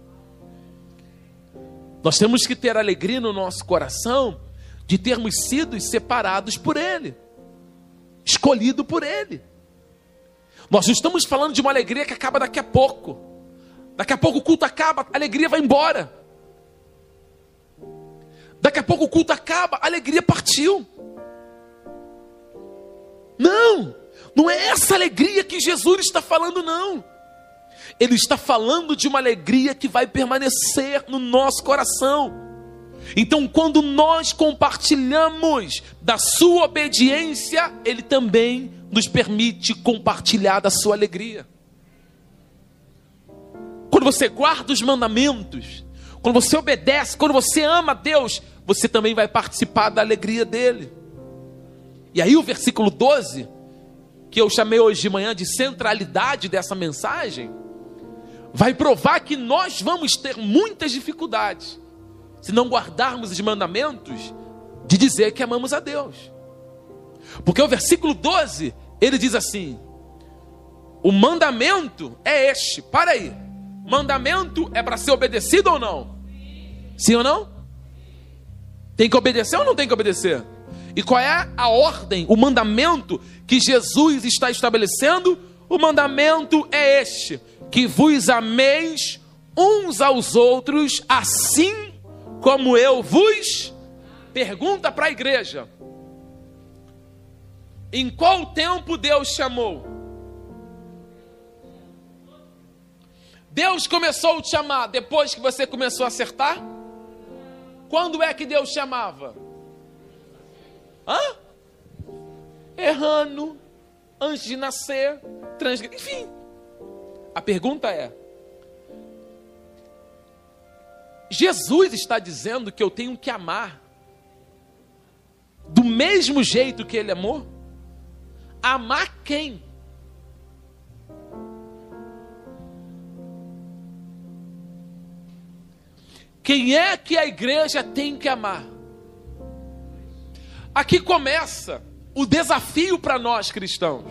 Nós temos que ter alegria no nosso coração de termos sido separados por Ele, escolhido por Ele. Nós estamos falando de uma alegria que acaba daqui a pouco. Daqui a pouco o culto acaba, a alegria vai embora. Daqui a pouco o culto acaba, a alegria partiu. Não, não é essa alegria que Jesus está falando, não. Ele está falando de uma alegria que vai permanecer no nosso coração. Então, quando nós compartilhamos da sua obediência, Ele também nos permite compartilhar da sua alegria. Quando você guarda os mandamentos, quando você obedece, quando você ama Deus, você também vai participar da alegria dele. E aí o versículo 12, que eu chamei hoje de manhã de centralidade dessa mensagem, vai provar que nós vamos ter muitas dificuldades se não guardarmos os mandamentos de dizer que amamos a Deus. Porque o versículo 12, ele diz assim: O mandamento é este. Para aí. Mandamento é para ser obedecido ou não? Sim ou não? Tem que obedecer ou não tem que obedecer? E qual é a ordem, o mandamento que Jesus está estabelecendo? O mandamento é este: que vos ameis uns aos outros, assim como eu vos pergunta para a igreja. Em qual tempo Deus chamou? Deus começou a te chamar depois que você começou a acertar? Quando é que Deus chamava? Hã? Errando, antes de nascer, transgredindo, enfim. A pergunta é: Jesus está dizendo que eu tenho que amar do mesmo jeito que ele amou? Amar quem? Quem é que a igreja tem que amar? Aqui começa o desafio para nós cristãos.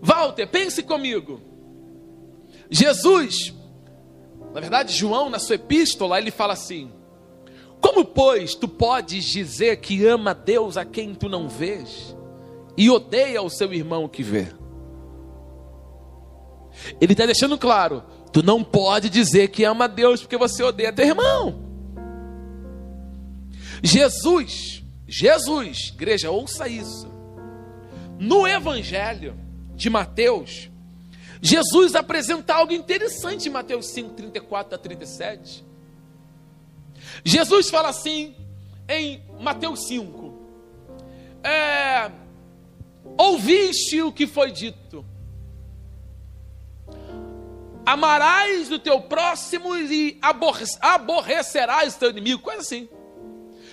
Walter, pense comigo. Jesus, na verdade, João, na sua epístola, ele fala assim: Como, pois, tu podes dizer que ama Deus a quem tu não vês e odeia o seu irmão que vê? Ele está deixando claro: tu não pode dizer que ama Deus porque você odeia teu irmão. Jesus, Jesus, igreja, ouça isso. No Evangelho de Mateus, Jesus apresenta algo interessante em Mateus 5, 34 a 37. Jesus fala assim em Mateus 5: é, Ouviste o que foi dito, amarás o teu próximo e aborrecerás o teu inimigo, coisa assim.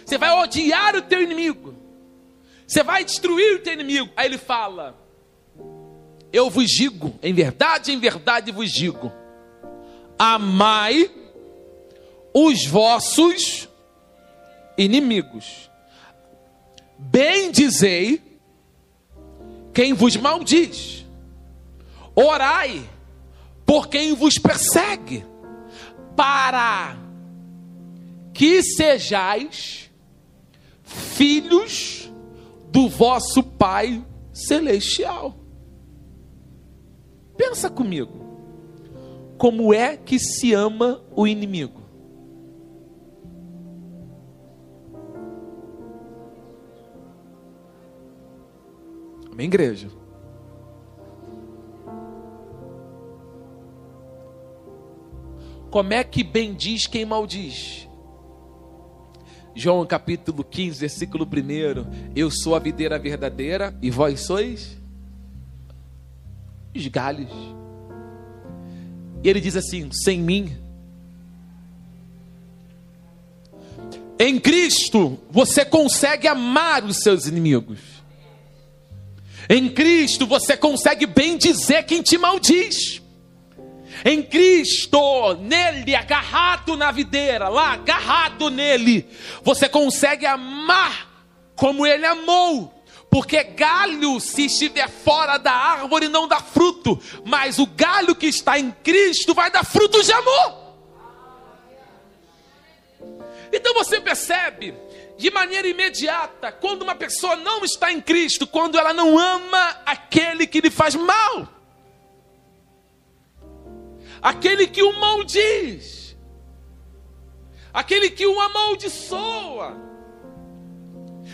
Você vai odiar o teu inimigo, você vai destruir o teu inimigo. Aí ele fala: eu vos digo, em verdade, em verdade vos digo: amai os vossos inimigos, bendizei quem vos maldiz, orai por quem vos persegue, para que sejais filhos do vosso Pai celestial. Pensa comigo. Como é que se ama o inimigo? Amém, igreja? Como é que bendiz quem maldiz? João capítulo 15, versículo 1. Eu sou a videira verdadeira e vós sois os galhos. E ele diz assim: sem mim. Em Cristo você consegue amar os seus inimigos. Em Cristo você consegue bem dizer quem te maldiz. Em Cristo, nele, agarrado na videira, lá, agarrado nele, você consegue amar como ele amou. Porque galho, se estiver fora da árvore, não dá fruto, mas o galho que está em Cristo vai dar fruto de amor. Então você percebe, de maneira imediata, quando uma pessoa não está em Cristo, quando ela não ama aquele que lhe faz mal, aquele que o maldiz, aquele que o amaldiçoa.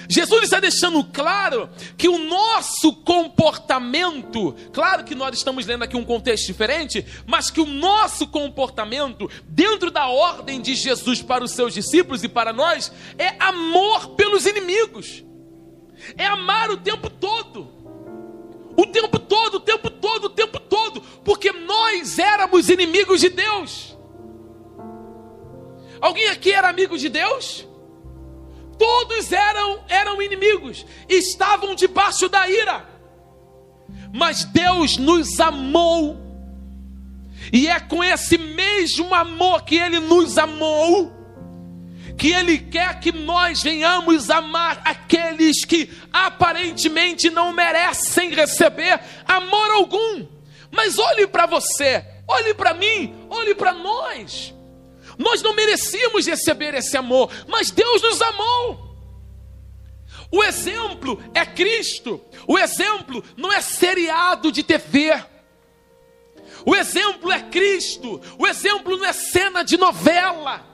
Jesus está deixando claro que o nosso comportamento, claro que nós estamos lendo aqui um contexto diferente, mas que o nosso comportamento, dentro da ordem de Jesus para os seus discípulos e para nós, é amor pelos inimigos, é amar o tempo todo. O tempo todo, o tempo todo, o tempo todo, porque nós éramos inimigos de Deus. Alguém aqui era amigo de Deus? Todos eram, eram inimigos, estavam debaixo da ira. Mas Deus nos amou, e é com esse mesmo amor que Ele nos amou, que Ele quer que nós venhamos amar aqueles que aparentemente não merecem receber amor algum. Mas olhe para você, olhe para mim, olhe para nós. Nós não merecíamos receber esse amor, mas Deus nos amou. O exemplo é Cristo. O exemplo não é seriado de TV. O exemplo é Cristo. O exemplo não é cena de novela.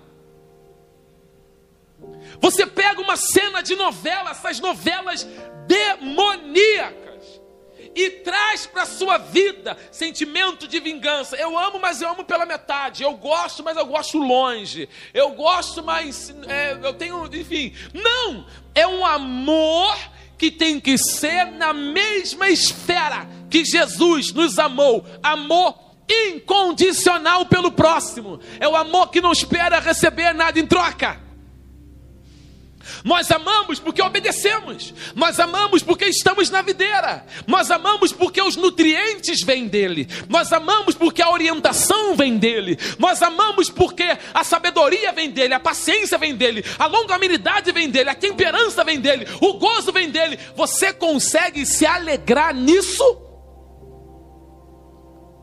Você pega uma cena de novela, essas novelas demoníacas, e traz para sua vida sentimento de vingança. Eu amo, mas eu amo pela metade. Eu gosto, mas eu gosto longe. Eu gosto, mas é, eu tenho, enfim. Não! É um amor que tem que ser na mesma esfera que Jesus nos amou. Amor incondicional pelo próximo. É o amor que não espera receber nada em troca. Nós amamos porque obedecemos. Nós amamos porque estamos na videira. Nós amamos porque os nutrientes vêm dele. Nós amamos porque a orientação vem dele. Nós amamos porque a sabedoria vem dele, a paciência vem dele, a longanimidade vem dele, a temperança vem dele, o gozo vem dele. Você consegue se alegrar nisso?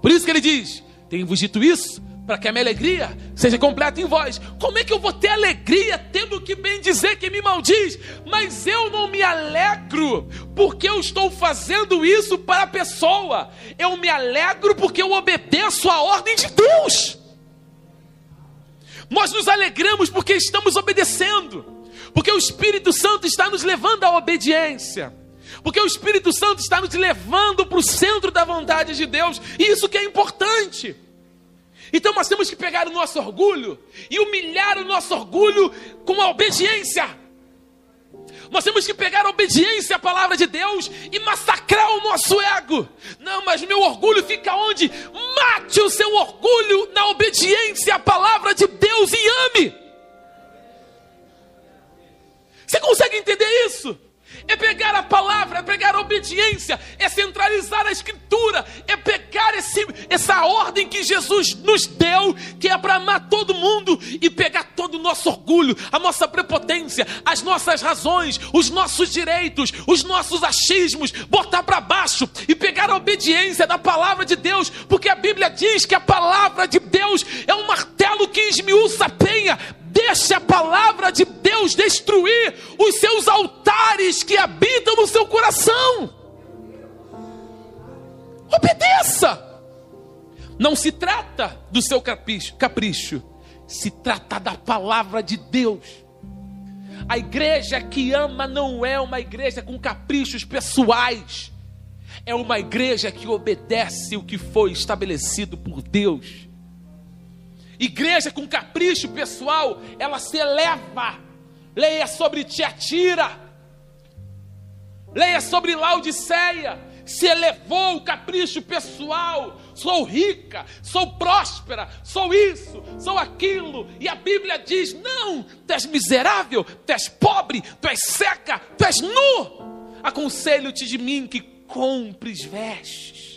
Por isso que ele diz: Tenho-vos dito isso para que a minha alegria seja completa em vós. Como é que eu vou ter alegria tendo que bem dizer que me maldiz? Mas eu não me alegro porque eu estou fazendo isso para a pessoa. Eu me alegro porque eu obedeço a ordem de Deus. Nós nos alegramos porque estamos obedecendo. Porque o Espírito Santo está nos levando à obediência. Porque o Espírito Santo está nos levando para o centro da vontade de Deus. E isso que é importante. Então nós temos que pegar o nosso orgulho e humilhar o nosso orgulho com a obediência. Nós temos que pegar a obediência à palavra de Deus e massacrar o nosso ego. Não, mas meu orgulho fica onde? Mate o seu orgulho na obediência à palavra de Deus e ame. Você consegue entender isso? É pegar a palavra, é pegar a obediência, é centralizar a escritura, é pegar esse, essa ordem que Jesus nos deu, que é para amar todo mundo e pegar todo o nosso orgulho, a nossa prepotência, as nossas razões, os nossos direitos, os nossos achismos, botar para baixo e pegar a obediência da palavra de Deus, porque a Bíblia diz que a palavra de Deus é um martelo que esmiuça a penha, Deixe a palavra de Deus destruir os seus altares que habitam no seu coração. Obedeça. Não se trata do seu capricho, capricho, se trata da palavra de Deus. A igreja que ama não é uma igreja com caprichos pessoais, é uma igreja que obedece o que foi estabelecido por Deus. Igreja com capricho pessoal, ela se eleva. Leia sobre Tiatira. Leia sobre Laodiceia. Se elevou o capricho pessoal. Sou rica, sou próspera, sou isso, sou aquilo. E a Bíblia diz: não, tu és miserável, tu és pobre, tu és seca, tu és nu. Aconselho-te de mim que compres vestes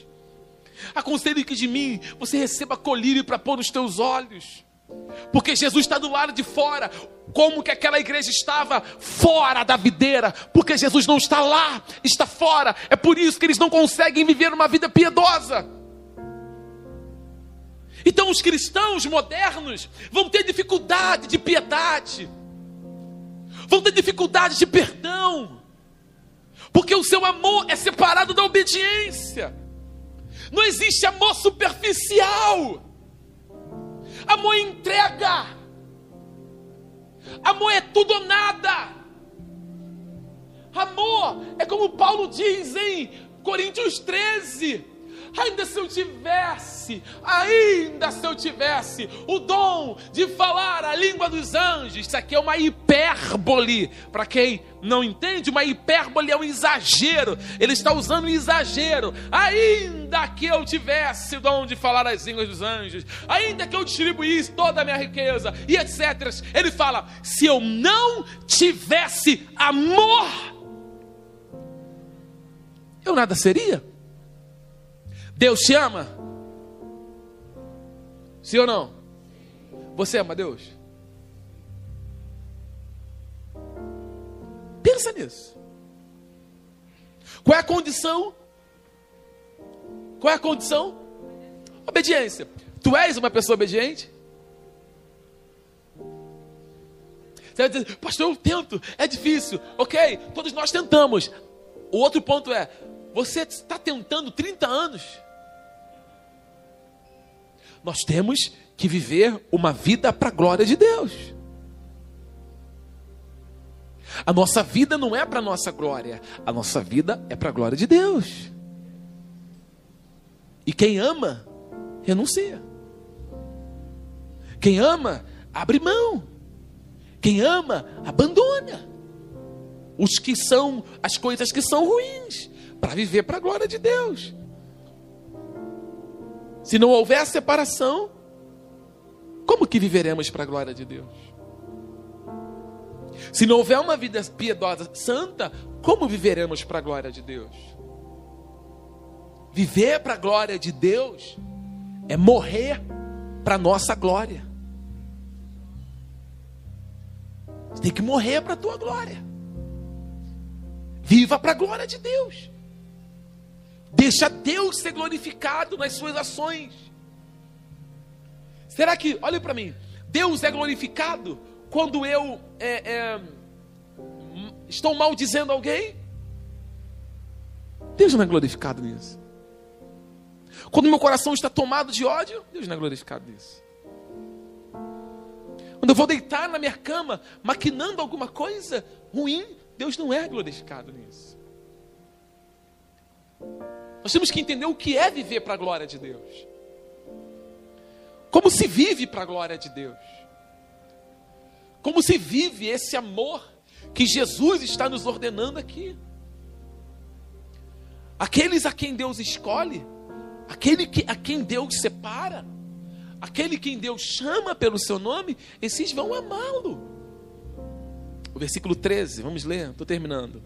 Aconselho que de mim você receba colírio para pôr nos teus olhos. Porque Jesus está do lado de fora, como que aquela igreja estava fora da videira, porque Jesus não está lá, está fora. É por isso que eles não conseguem viver uma vida piedosa. Então os cristãos modernos vão ter dificuldade de piedade, vão ter dificuldade de perdão, porque o seu amor é separado da obediência. Não existe amor superficial. Amor é entrega. Amor é tudo ou nada. Amor é como Paulo diz em Coríntios 13: ainda se eu tivesse, ainda se eu tivesse o dom de falar a língua dos anjos, isso aqui é uma hipérbole, para quem não entende, uma hipérbole é um exagero, ele está usando um exagero, ainda que eu tivesse o dom de falar as línguas dos anjos, ainda que eu distribuísse toda a minha riqueza e etc. Ele fala: se eu não tivesse amor, eu nada seria. Deus te ama? Sim ou não? Você ama Deus? Pensa nisso. Qual é a condição? Qual é a condição? Obediência. Tu és uma pessoa obediente? Você vai dizer, pastor, eu tento, é difícil. Ok, todos nós tentamos. O outro ponto é, você está tentando 30 anos. nós temos que viver uma vida para a glória de Deus. A nossa vida não é para nossa glória, a nossa vida é para a glória de Deus. E quem ama, renuncia. Quem ama, abre mão. Quem ama, abandona. Os que são, as coisas que são ruins, para viver para a glória de Deus. Se não houver separação, como que viveremos para a glória de Deus? Se não houver uma vida piedosa, santa, como viveremos para a glória de Deus? Viver para a glória de Deus é morrer para a nossa glória. Você tem que morrer para a tua glória. Viva para a glória de Deus. Deixa Deus ser glorificado nas suas ações. Será que, olha para mim, Deus é glorificado quando eu é, é, estou maldizendo alguém? Deus não é glorificado nisso. Quando meu coração está tomado de ódio, Deus não é glorificado nisso. Quando eu vou deitar na minha cama, maquinando alguma coisa ruim, Deus não é glorificado nisso. Nós temos que entender o que é viver para a glória de Deus. Como se vive para a glória de Deus. Como se vive esse amor que Jesus está nos ordenando aqui. Aqueles a quem Deus escolhe, aquele que, a quem Deus separa, aquele quem Deus chama pelo seu nome, esses vão amá-lo. O versículo 13, vamos ler, estou terminando.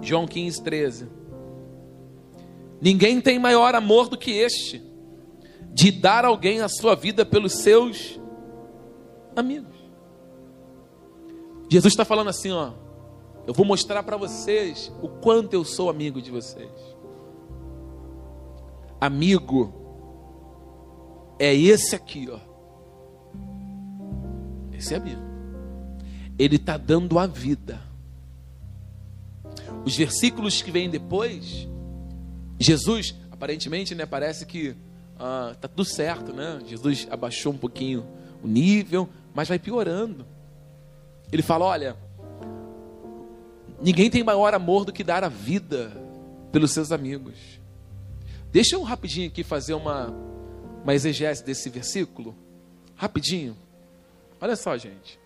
João 15, 13. Ninguém tem maior amor do que este, de dar alguém a sua vida pelos seus amigos. Jesus está falando assim, ó. Eu vou mostrar para vocês o quanto eu sou amigo de vocês. Amigo é esse aqui, ó. Esse é amigo. Ele está dando a vida. Os versículos que vêm depois, Jesus, aparentemente, né, parece que ah, tá tudo certo, né? Jesus abaixou um pouquinho o nível, mas vai piorando. Ele fala: olha, ninguém tem maior amor do que dar a vida pelos seus amigos. Deixa eu rapidinho aqui fazer uma, uma exegese desse versículo. Rapidinho. Olha só, gente.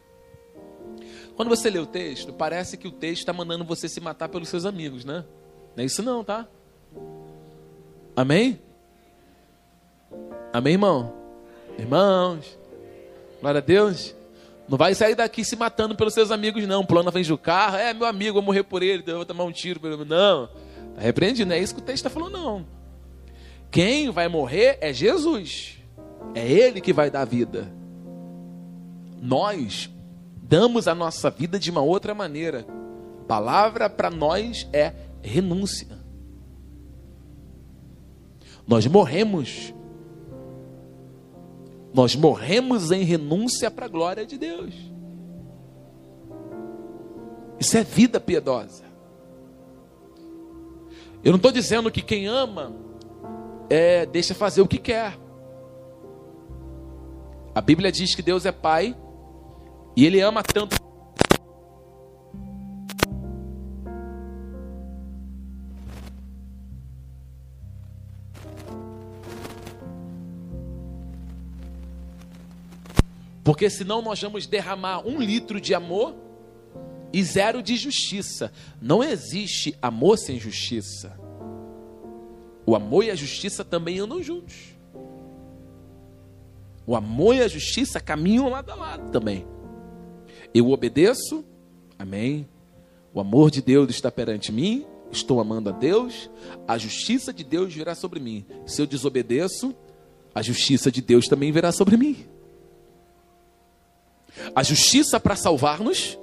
Quando você lê o texto, parece que o texto está mandando você se matar pelos seus amigos, né? Não é isso não, tá? Amém? Amém, irmão? Irmãos, glória a Deus. Não vai sair daqui se matando pelos seus amigos, não. Pulando na frente do carro. É, meu amigo, vou morrer por ele, eu vou tomar um tiro. Não. Está repreendido, não é isso que o texto está falando, não. Quem vai morrer é Jesus. É Ele que vai dar vida. Nós damos a nossa vida de uma outra maneira. A palavra para nós é renúncia. Nós morremos nós morremos em renúncia para a glória de Deus. Isso é vida piedosa. Eu não estou dizendo que quem ama é, deixa fazer o que quer. A Bíblia diz que Deus é Pai e Ele ama tanto Porque senão nós vamos derramar um litro de amor e zero de justiça. Não existe amor sem justiça. O amor e a justiça também andam juntos. O amor e a justiça caminham lado a lado também. Eu obedeço, amém. O amor de Deus está perante mim, estou amando a Deus, a justiça de Deus virá sobre mim. Se eu desobedeço, a justiça de Deus também virá sobre mim a justiça para salvar-nos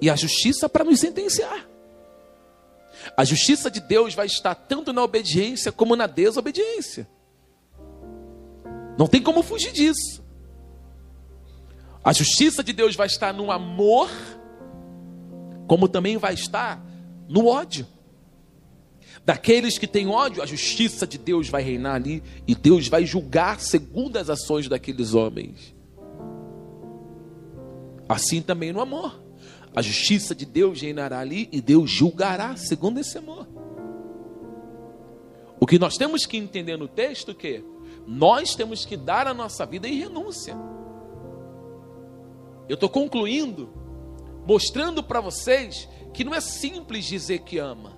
e a justiça para nos sentenciar. A justiça de Deus vai estar tanto na obediência como na desobediência. Não tem como fugir disso. A justiça de Deus vai estar no amor, como também vai estar no ódio. daqueles que têm ódio, a justiça de Deus vai reinar ali e Deus vai julgar segundo as ações daqueles homens. Assim também no amor. A justiça de Deus reinará ali e Deus julgará segundo esse amor. O que nós temos que entender no texto é que nós temos que dar a nossa vida em renúncia. Eu estou concluindo, mostrando para vocês que não é simples dizer que ama.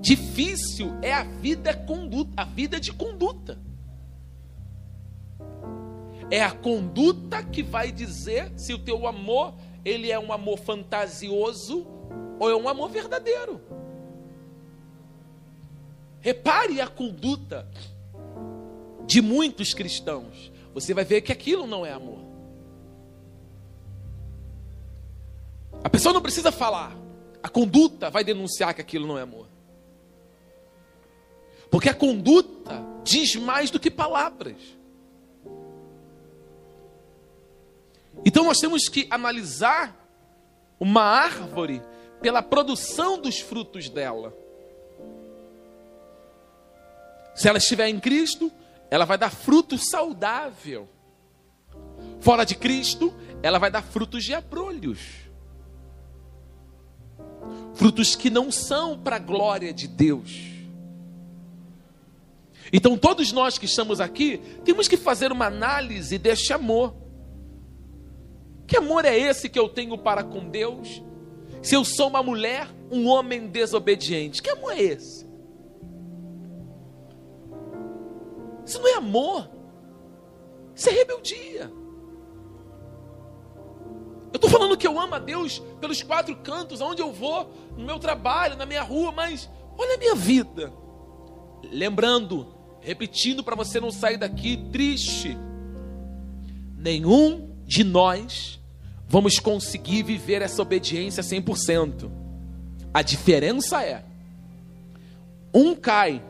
Difícil é a vida conduta, a vida de conduta. É a conduta que vai dizer se o teu amor ele é um amor fantasioso ou é um amor verdadeiro. Repare a conduta de muitos cristãos. Você vai ver que aquilo não é amor. A pessoa não precisa falar. A conduta vai denunciar que aquilo não é amor. Porque a conduta diz mais do que palavras. Então nós temos que analisar uma árvore pela produção dos frutos dela. Se ela estiver em Cristo, ela vai dar fruto saudável. Fora de Cristo, ela vai dar frutos de abrolhos. Frutos que não são para a glória de Deus. Então, todos nós que estamos aqui, temos que fazer uma análise deste amor. Que amor é esse que eu tenho para com Deus? Se eu sou uma mulher, um homem desobediente, que amor é esse? Isso não é amor, isso é rebeldia. Eu estou falando que eu amo a Deus pelos quatro cantos, aonde eu vou, no meu trabalho, na minha rua, mas olha a minha vida. Lembrando, repetindo para você não sair daqui triste. Nenhum de nós vamos conseguir viver essa obediência 100%. A diferença é: um cai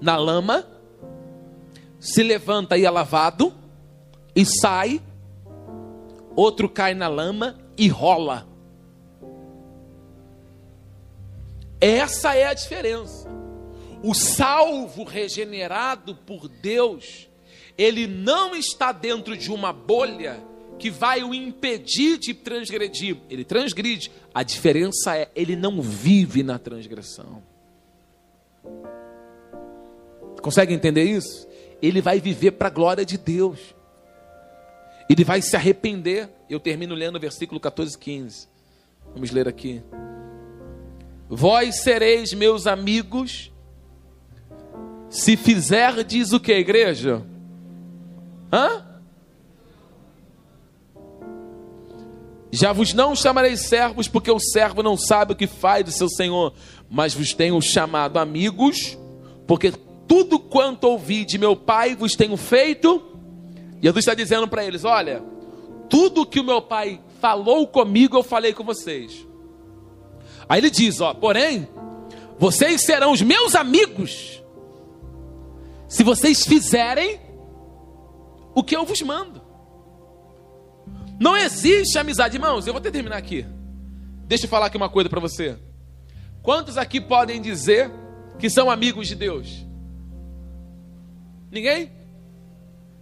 na lama, se levanta e é lavado, e sai, outro cai na lama e rola. Essa é a diferença. O salvo regenerado por Deus, ele não está dentro de uma bolha que vai o impedir de transgredir. Ele transgride. A diferença é, ele não vive na transgressão. Consegue entender isso? Ele vai viver para a glória de Deus. Ele vai se arrepender. Eu termino lendo o versículo 14, 15. Vamos ler aqui. Vós sereis meus amigos se fizerdes o que, igreja? Hã? Já vos não chamarei servos, porque o servo não sabe o que faz do seu senhor, mas vos tenho chamado amigos, porque tudo quanto ouvi de meu pai vos tenho feito. Jesus está dizendo para eles: olha, tudo que o meu pai falou comigo, eu falei com vocês. Aí ele diz: ó, porém, vocês serão os meus amigos, se vocês fizerem o que eu vos mando. Não existe amizade, irmãos. Eu vou até terminar aqui. Deixa eu falar aqui uma coisa para você. Quantos aqui podem dizer que são amigos de Deus? Ninguém?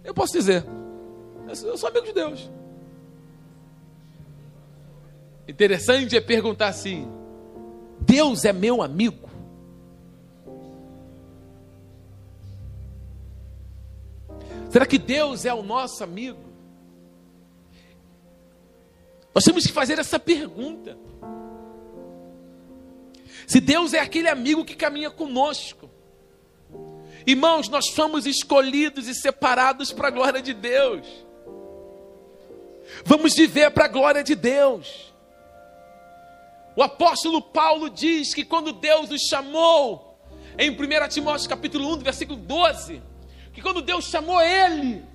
Eu posso dizer. Eu sou amigo de Deus. Interessante é perguntar assim: Deus é meu amigo? Será que Deus é o nosso amigo? Nós temos que fazer essa pergunta. Se Deus é aquele amigo que caminha conosco, irmãos, nós somos escolhidos e separados para a glória de Deus. Vamos viver para a glória de Deus. O apóstolo Paulo diz que quando Deus os chamou, em 1 Timóteo capítulo 1, versículo 12, que quando Deus chamou ele,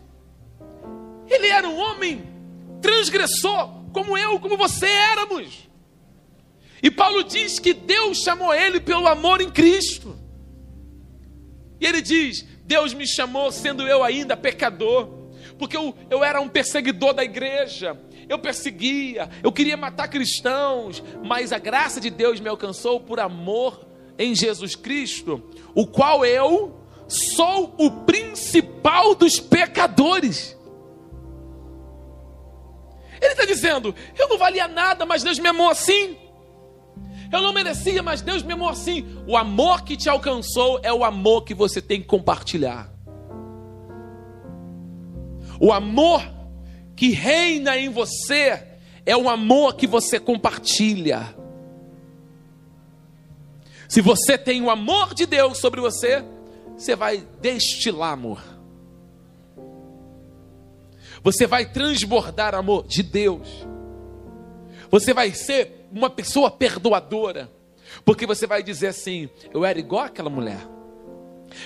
ele era um homem transgressor, como eu, como você éramos. E Paulo diz que Deus chamou ele pelo amor em Cristo. E ele diz: Deus me chamou sendo eu ainda pecador, porque eu, eu era um perseguidor da igreja, eu perseguia, eu queria matar cristãos, mas a graça de Deus me alcançou por amor em Jesus Cristo, o qual eu sou o principal dos pecadores. Ele está dizendo: eu não valia nada, mas Deus me amou assim. Eu não merecia, mas Deus me amou assim. O amor que te alcançou é o amor que você tem que compartilhar. O amor que reina em você é o amor que você compartilha. Se você tem o amor de Deus sobre você, você vai destilar amor. Você vai transbordar amor de Deus. Você vai ser uma pessoa perdoadora. Porque você vai dizer assim: eu era igual aquela mulher.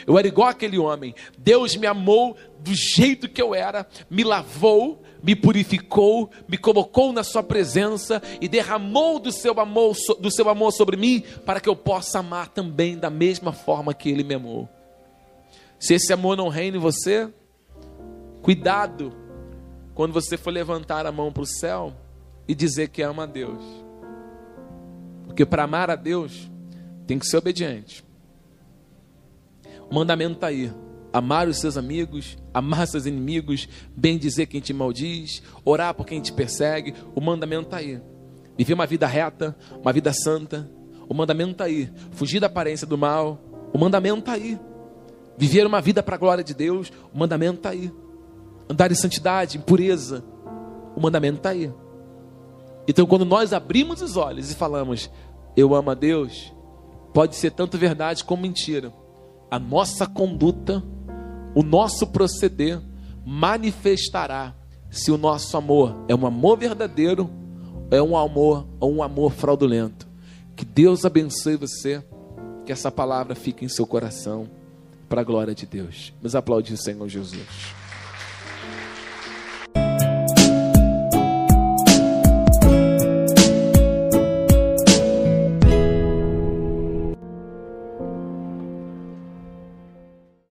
Eu era igual aquele homem. Deus me amou do jeito que eu era, me lavou, me purificou, me colocou na sua presença e derramou do seu amor, do seu amor sobre mim, para que eu possa amar também da mesma forma que ele me amou. Se esse amor não reina em você, cuidado quando você for levantar a mão para o céu e dizer que ama a Deus. Porque para amar a Deus, tem que ser obediente. O mandamento está aí. Amar os seus amigos, amar seus inimigos, bem dizer quem te maldiz, orar por quem te persegue. O mandamento está aí. Viver uma vida reta, uma vida santa. O mandamento está aí. Fugir da aparência do mal. O mandamento está aí. Viver uma vida para a glória de Deus. O mandamento está aí. Andar em santidade, em pureza. O mandamento está aí. Então, quando nós abrimos os olhos e falamos, Eu amo a Deus, pode ser tanto verdade como mentira a nossa conduta, o nosso proceder manifestará se o nosso amor é um amor verdadeiro é um amor ou um amor fraudulento. Que Deus abençoe você, que essa palavra fique em seu coração para a glória de Deus. Nos aplaudir, Senhor Jesus.